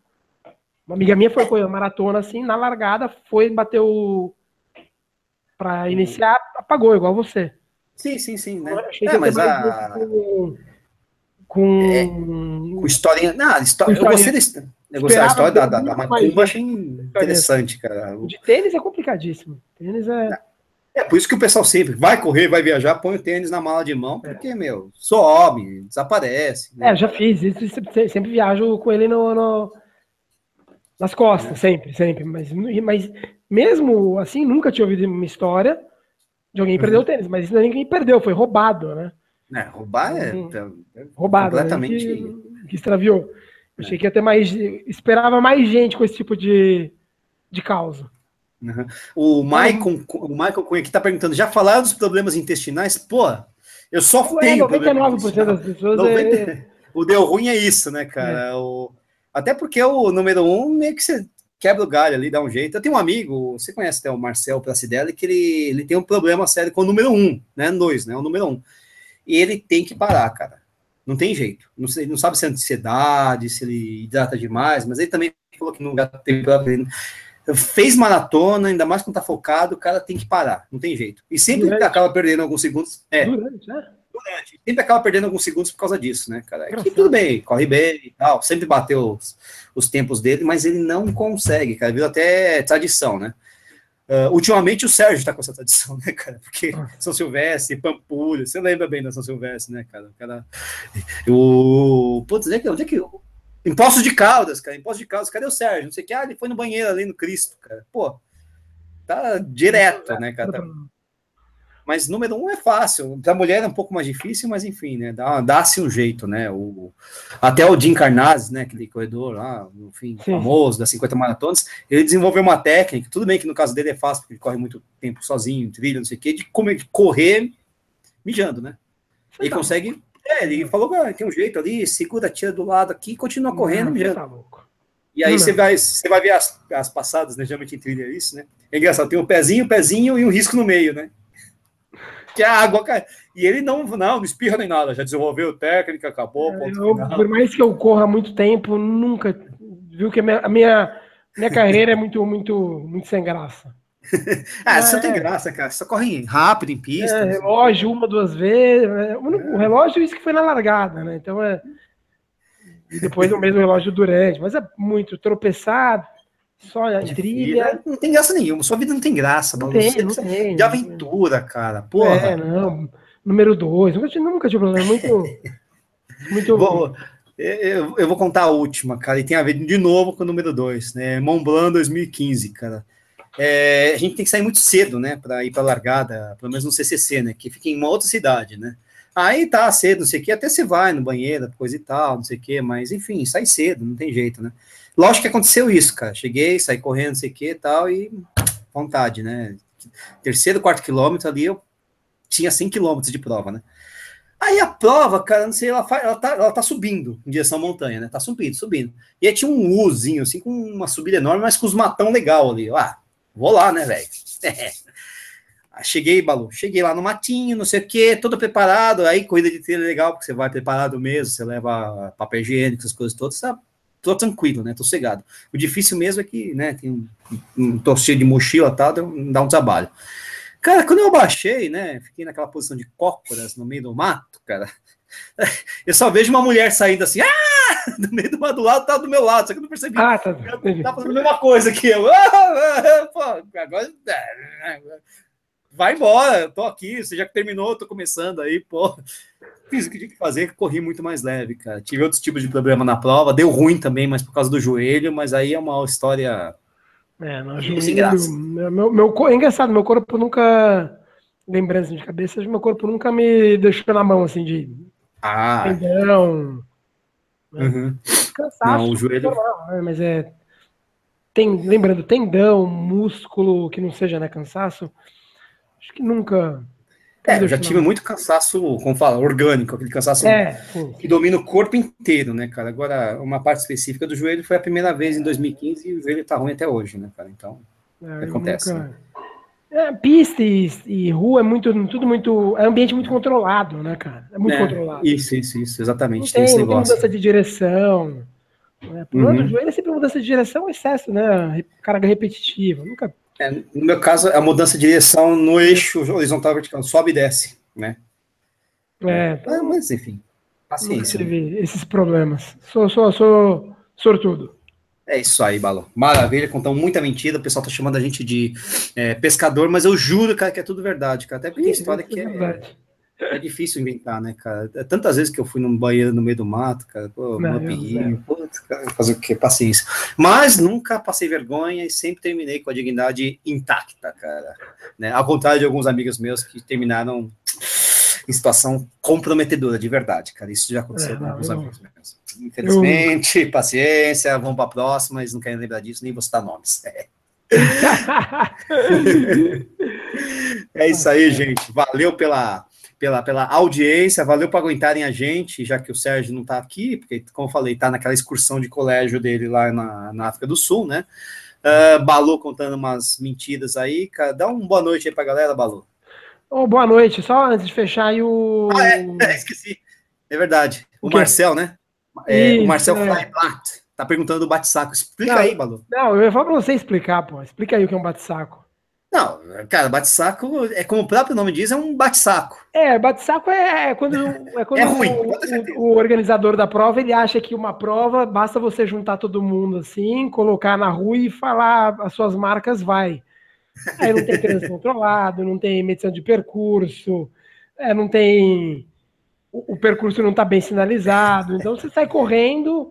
Uma amiga minha foi correr maratona assim, na largada, foi bater o para iniciar, apagou, igual você. Sim, sim, sim. Né? É, mas a... Com, com... É, com historinha. Não, história, eu gostei desse. Eu gostei da história da, da, da Macumba, achei interessante, cara. O de tênis é complicadíssimo. Tênis é. É por isso que o pessoal sempre vai correr, vai viajar, põe o tênis na mala de mão, é. porque, é. meu, sobe, desaparece. Né? É, já fiz, sempre viajo com ele no, no nas costas, é. sempre, sempre. Mas, mas mesmo assim, nunca tinha ouvido uma história de alguém que perdeu o uhum. tênis, mas isso não é ninguém perdeu, foi roubado, né? É, roubar é, é roubado, né? completamente né? que, que, extraviou. Eu é. achei que ia ter mais, esperava mais gente com esse tipo de, de causa. Uhum. O Michael, o Michael Cunha aqui tá perguntando, já falaram dos problemas intestinais? Pô, eu só tenho. 99% das pessoas 90... é... O deu ruim é isso, né, cara? É. O, até porque o número um meio que você quebra o galho ali, dá um jeito. Eu tenho um amigo, você conhece até o Marcel Placidelli, que ele, ele tem um problema sério com o número um, né? Dois, né? O número um. E ele tem que parar, cara. Não tem jeito. Não, não sabe se é ansiedade, se ele hidrata demais, mas ele também falou que não tem problema. Fez maratona, ainda mais quando tá focado, o cara tem que parar, não tem jeito. E sempre Durante. acaba perdendo alguns segundos. É. Durante, né? Durante. Sempre acaba perdendo alguns segundos por causa disso, né, cara? É que tudo bem, corre bem e tal, sempre bateu os, os tempos dele, mas ele não consegue, cara. Viu até tradição, né? Uh, ultimamente o Sérgio tá com essa tradição, né, cara? Porque ah. São Silvestre, Pampulha, você lembra bem da São Silvestre, né, cara? O cara. O. Putz, onde é que. Onde é que... Impostos de Caldas, cara. Impostos de Caldas, cadê o Sérgio? Não sei o que. Ah, ele foi no banheiro ali no Cristo, cara. Pô, tá direto, né, cara? Tá... Mas número um é fácil. Para mulher é um pouco mais difícil, mas enfim, né? Dá-se um jeito, né? O, até o Jim Carnazes, né? Aquele corredor lá, no fim, Sim. famoso, das 50 maratonas, ele desenvolveu uma técnica, tudo bem que no caso dele é fácil, porque ele corre muito tempo sozinho, trilha, não sei o quê, de, como, de correr mijando, né? Ele tá consegue. É, ele falou, ah, tem um jeito ali, segura, tira do lado aqui, continua correndo, não, mijando. Tá louco. E aí você vai, você vai ver as, as passadas, né? Geralmente em trilha é isso, né? É engraçado, tem um pezinho, um pezinho e um risco no meio, né? Que a água cai. E ele não, não, não espirra nem nada, já desenvolveu técnica, acabou. É, eu, por mais que eu corra muito tempo, nunca. Viu que a minha, a minha, minha carreira é muito, muito, muito sem graça. ah, é, não tem graça, cara. Só corre rápido em pista. É, relógio uma, duas vezes. Né? O relógio, isso que foi na largada, né? Então é. E depois o mesmo relógio durante, mas é muito tropeçado, só a trilha. Não tem graça nenhuma, sua vida não tem graça, não tem, não tem, De aventura, cara. Porra. É, não. Número dois, nunca, nunca tive problema. Muito. muito. Bom, eu, eu, vou contar a última, cara, e tem a ver de novo com o número dois, né? Mont Blanc 2015, cara. É, a gente tem que sair muito cedo, né, para ir para largada, pelo menos no CCC, né, que fica em uma outra cidade, né. Aí tá cedo, não sei o que, até você vai no banheiro, coisa e tal, não sei o que, mas enfim, sai cedo, não tem jeito, né. Lógico que aconteceu isso, cara. Cheguei, saí correndo, não sei o que tal, e vontade, né. Terceiro, quarto quilômetro ali, eu tinha 100 quilômetros de prova, né. Aí a prova, cara, não sei, ela, ela, tá, ela tá subindo em direção à montanha, né? Tá subindo, subindo. E aí tinha um Uzinho, assim, com uma subida enorme, mas com os matão legal ali. Ah, vou lá, né, velho? Cheguei, Balu, cheguei lá no matinho, não sei o que, todo preparado. Aí, corrida de trilha é legal, porque você vai preparado mesmo, você leva papel higiênico, essas coisas todas, tá, tô tranquilo, né? Tô cegado. O difícil mesmo é que, né, tem um, um cheio de mochila e tal, dá um trabalho. Cara, quando eu baixei, né, fiquei naquela posição de cócoras no meio do mato, cara, eu só vejo uma mulher saindo assim, ah! Do meio do mato do lado, tá do meu lado, só que eu não percebi. Ah, tá. Tá fazendo a mesma coisa que eu. Ah, pô, agora vai embora, tô aqui, você já terminou, tô começando aí, pô. Fiz o que tinha que fazer, corri muito mais leve, cara. Tive outros tipos de problema na prova, deu ruim também, mas por causa do joelho, mas aí é uma história. É, não, joelho, meu, meu, é engraçado, meu corpo nunca. Lembrança de cabeça, meu corpo nunca me deixou na mão, assim, de. Ah. Tendão. Né? Uhum. Cansaço. Não, o joelho. Normal, né? Mas é. Tem, lembrando, tendão, músculo, que não seja né, cansaço Acho que nunca. É, eu já tive muito cansaço, como fala, orgânico, aquele cansaço é, que domina o corpo inteiro, né, cara? Agora, uma parte específica do joelho foi a primeira vez em 2015 e o joelho tá ruim até hoje, né, cara? Então, é, acontece. Nunca... Né? É, pista e, e, rua é muito, tudo muito, é ambiente muito controlado, né, cara? É muito é, controlado. Isso, isso, isso, exatamente. Não tem, tem, não tem mudança de direção. Né? Uhum. joelho é sempre mudança de direção, excesso, né? Carga repetitiva. Nunca é, no meu caso, a mudança de direção no eixo horizontal vertical, sobe e desce, né? É, ah, mas enfim, paciência. Né? esses problemas. Sou, sou, sou sortudo. É isso aí, Balão. Maravilha, contamos muita mentira. O pessoal tá chamando a gente de é, pescador, mas eu juro, cara, que é tudo verdade, cara. Até porque tem história é que é, é difícil inventar, né, cara? É tantas vezes que eu fui num banheiro no meio do mato, cara, pô, não, pirrinho, putz, cara, fazer o quê? Paciência. Mas nunca passei vergonha e sempre terminei com a dignidade intacta, cara. Né? Ao contrário de alguns amigos meus que terminaram em situação comprometedora, de verdade, cara. Isso já aconteceu é, com alguns eu... amigos meus. Infelizmente, eu... paciência, vamos para a próxima, eles não querem lembrar disso, nem vou citar nomes. É. é isso aí, gente. Valeu pela pela, pela audiência, valeu por aguentarem a gente, já que o Sérgio não está aqui, porque, como eu falei, está naquela excursão de colégio dele lá na, na África do Sul, né? Uh, Balu contando umas mentiras aí. Dá uma boa noite aí pra galera, Balu. Oh, boa noite, só antes de fechar aí o. Ah, é, é esqueci. É verdade. O, o Marcel, né? É, Isso, o Marcel é. Flyblatt tá perguntando do bate-saco. Explica não, aí, Balu. Não, eu ia falar pra você explicar, pô. Explica aí o que é um bate-saco. Não, cara, bate-saco é como o próprio nome diz, é um bate-saco. É, bate-saco é, é, quando, é quando é ruim, o, o, organizador da prova ele acha que uma prova basta você juntar todo mundo assim, colocar na rua e falar as suas marcas, vai. Aí não tem trânsito controlado, não tem medição de percurso, é, não tem. O, o percurso não está bem sinalizado, então você sai correndo.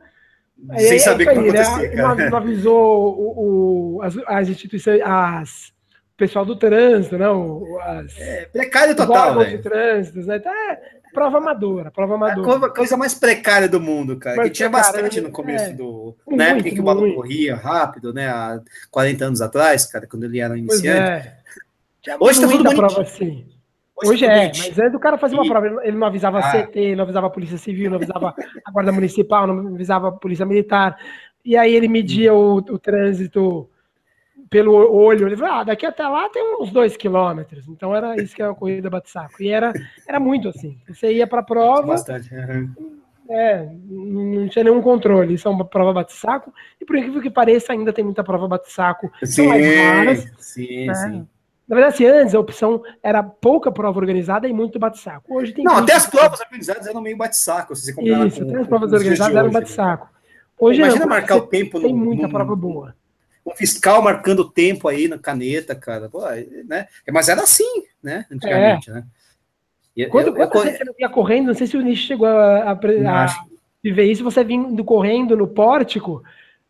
Sem saber o que vai acontecer. Não, avisou o, o, as, as instituições, as pessoal do trânsito, não? As, é, precário total, velho. de trânsito, né? Então, é, prova amadora, prova amadora. A coisa mais precária do mundo, cara. Mas que tinha bastante no começo é, do. Muito, na época que o balão corria rápido, né? Há 40 anos atrás, cara, quando ele era um iniciante. É. Hoje tá tudo bonitinho. prova assim. Hoje, Hoje é, mas antes do cara fazer uma prova, ele não avisava a ah. CT, não avisava a Polícia Civil, não avisava a Guarda Municipal, não avisava a Polícia Militar. E aí ele media o, o trânsito pelo olho, ele falou, ah, daqui até lá tem uns dois quilômetros. Então era isso que era uma corrida bate-saco. E era, era muito assim. Você ia para a prova. Bastante. É, não tinha nenhum controle. Isso é uma prova bate-saco. E por incrível que pareça, ainda tem muita prova bate-saco. Sim, mais raras, sim, né? sim. Na verdade, assim, antes a opção era pouca prova organizada e muito bate-saco. Hoje tem. Não, até as provas organizadas eram meio bate-saco. Se você Isso, com, até as provas organizadas eram bate-saco. Hoje Imagina não, marcar o tempo Tem no, muita no, prova boa um fiscal marcando o tempo aí na caneta, cara. Pô, né? Mas era assim, né? Antigamente, é. né? E, quando, eu, quando eu, você eu... ia correndo, não sei se o Nish chegou a, a, a viver isso, você vindo correndo no pórtico,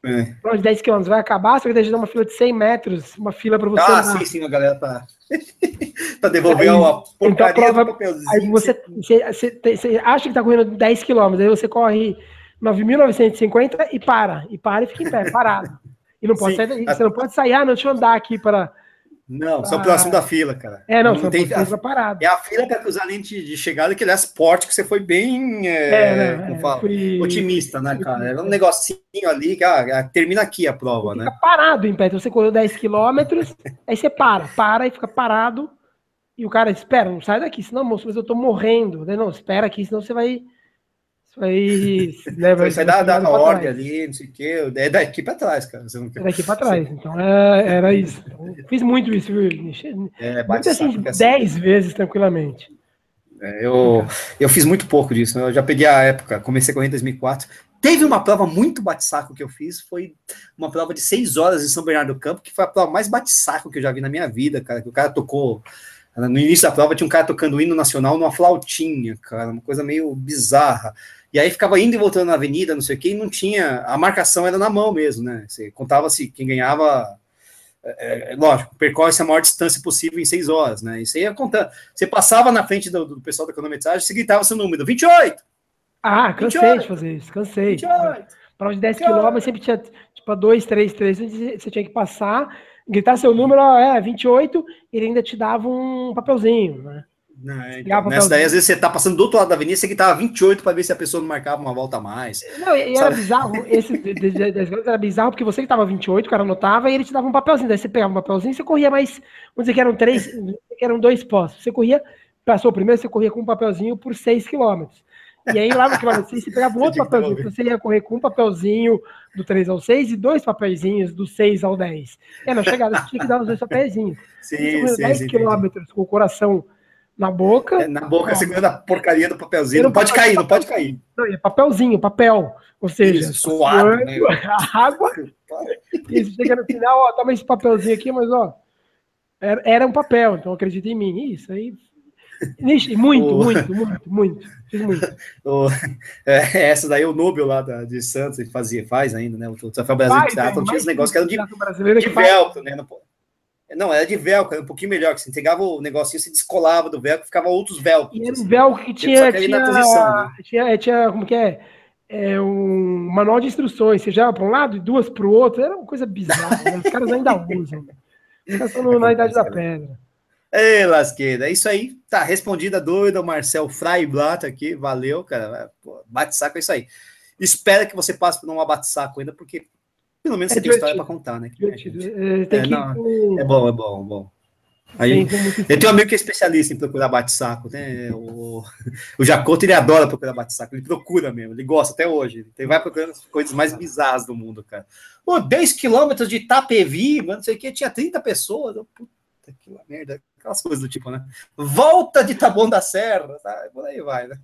é. para os 10 quilômetros, vai acabar, só que deixa uma fila de 100 metros, uma fila para você. Ah, sim, sim, a galera tá. para devolver aí, uma então a prova, Aí você, você, você, você, acha que tá correndo 10 quilômetros, aí você corre 9.950 e para, e para e fica em pé, parado. E não pode sair, você não pode sair, ah, não, deixa eu andar aqui para. Não, são próximo da fila, cara. É, não, não tem a, parado. É a fila para cruzar a lente de chegada que ele é esporte, que você foi bem é, é, não, como fala, fui... otimista, né, cara? Era um negocinho ali que ah, termina aqui a prova, fica né? parado em pé. Então você correu 10 quilômetros, aí você para, para e fica parado. E o cara espera, não sai daqui, senão, moço, mas eu tô morrendo. Não, espera aqui, senão você vai isso aí leva. Isso aí dá na ordem ali, não sei o quê. É daqui para trás, cara. Não. É daqui para trás. Então é, era isso. Fiz muito isso, viu? É, muito assim, 10 assim. vezes tranquilamente. É, eu, eu fiz muito pouco disso. Né? Eu já peguei a época, comecei a correr em 2004. Teve uma prova muito bate-saco que eu fiz, foi uma prova de 6 horas em São Bernardo do Campo, que foi a prova mais bate-saco que eu já vi na minha vida, cara. Que o cara tocou no início da prova tinha um cara tocando o hino nacional numa flautinha, cara, uma coisa meio bizarra. E aí ficava indo e voltando na avenida, não sei o que, e não tinha. A marcação era na mão mesmo, né? Você contava-se quem ganhava. É, é, lógico, percorre a maior distância possível em seis horas, né? Isso aí ia contando. Você passava na frente do, do pessoal da cronometragem, você gritava seu número, 28! Ah, cansei 28, de fazer isso, cansei. 28, Para uns 10 quilômetros sempre tinha, tipo, dois, três, três, você tinha que passar, gritar seu número, ó, é, 28, e ele ainda te dava um papelzinho, né? Não, é, então, nessa daí, às vezes você tá passando do outro lado da avenida, você que tava 28 para ver se a pessoa não marcava uma volta a mais. Não, e era bizarro, esse era bizarro porque você que tava 28, o cara anotava e ele te dava um papelzinho. Daí você pegava um papelzinho, você corria mais, vamos dizer que eram três, que eram dois postos. Você corria, passou o primeiro, você corria com um papelzinho por 6 quilômetros. E aí lá no quilômetro 6, você pegava um outro papelzinho, você ia correr com um papelzinho do 3 ao 6 e dois papelzinhos do 6 ao 10. É, na chegada você tinha que dar os dois papelzinhos. Sim, sim, 10 quilômetros com o coração na boca. É, na boca, segurando a porcaria do papelzinho. Não pode cair, não pode cair. Não, é papelzinho, papel. Ou seja, Isso, suado, né? a água. e chega no final, ó, toma esse papelzinho aqui, mas ó, era, era um papel, então acredita em mim. Isso aí. Muito, o... muito, muito, muito. Muito. O... É, essa daí, o Nobel lá da, de Santos, ele fazia, faz ainda, né? O Troféu Brasil de Teatro, tinha esse negócio que era de, de velcro, né? Não, não, era de velcro, era um pouquinho melhor, que você entregava o negocinho, você descolava do velcro, ficava outros velcros. E era um velcro que tinha, tinha, posição, né? tinha, tinha, como que é? é um manual de instruções, você já para um lado e duas para o outro, era uma coisa bizarra, né? os caras ainda usam. Os caras estão na idade da pedra. Ei, lasqueira, é isso aí. Tá respondida a dúvida, o Marcel Freiblatt aqui, valeu, cara. Bate-saco é isso aí. Espero que você passe por um bate-saco ainda, porque pelo menos é você tem história para contar, né? É, é, não, é bom, é bom, é bom. Aí, eu tenho um amigo que é especialista em procurar bate-saco, né? O, o Jacoto, ele adora procurar bate-saco, ele procura mesmo, ele gosta até hoje. Ele vai procurando as coisas mais bizarras do mundo, cara. Pô, 10 quilômetros de Itapevi, não sei o que, tinha 30 pessoas. Puta que merda, aquelas coisas do tipo, né? Volta de Taboão da Serra, tá? por aí vai, né?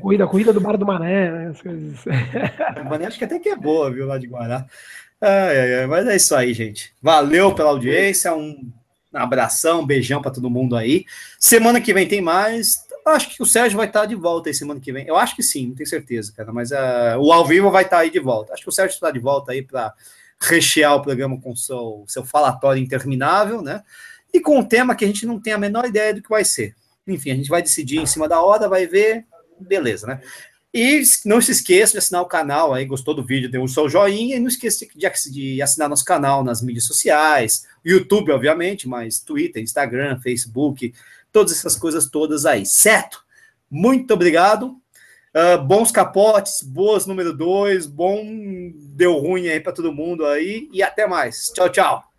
Corrida, corrida do Bar do Mané, né? As coisas. Mané acho que até que é boa, viu, lá de Guará. Ai, ai, ai, mas é isso aí, gente. Valeu pela audiência, um abração, um beijão para todo mundo aí. Semana que vem tem mais. Acho que o Sérgio vai estar de volta aí semana que vem. Eu acho que sim, não tenho certeza, cara. Mas uh, o ao vivo vai estar aí de volta. Acho que o Sérgio está de volta aí para rechear o programa com seu, seu falatório interminável, né? E com um tema que a gente não tem a menor ideia do que vai ser. Enfim, a gente vai decidir em cima da hora, vai ver, beleza, né? E não se esqueça de assinar o canal aí, gostou do vídeo, dê um seu joinha, e não esqueça de, de assinar nosso canal nas mídias sociais, YouTube, obviamente, mas Twitter, Instagram, Facebook, todas essas coisas todas aí, certo? Muito obrigado. Uh, bons capotes, boas número dois, bom deu ruim aí para todo mundo aí e até mais. Tchau, tchau.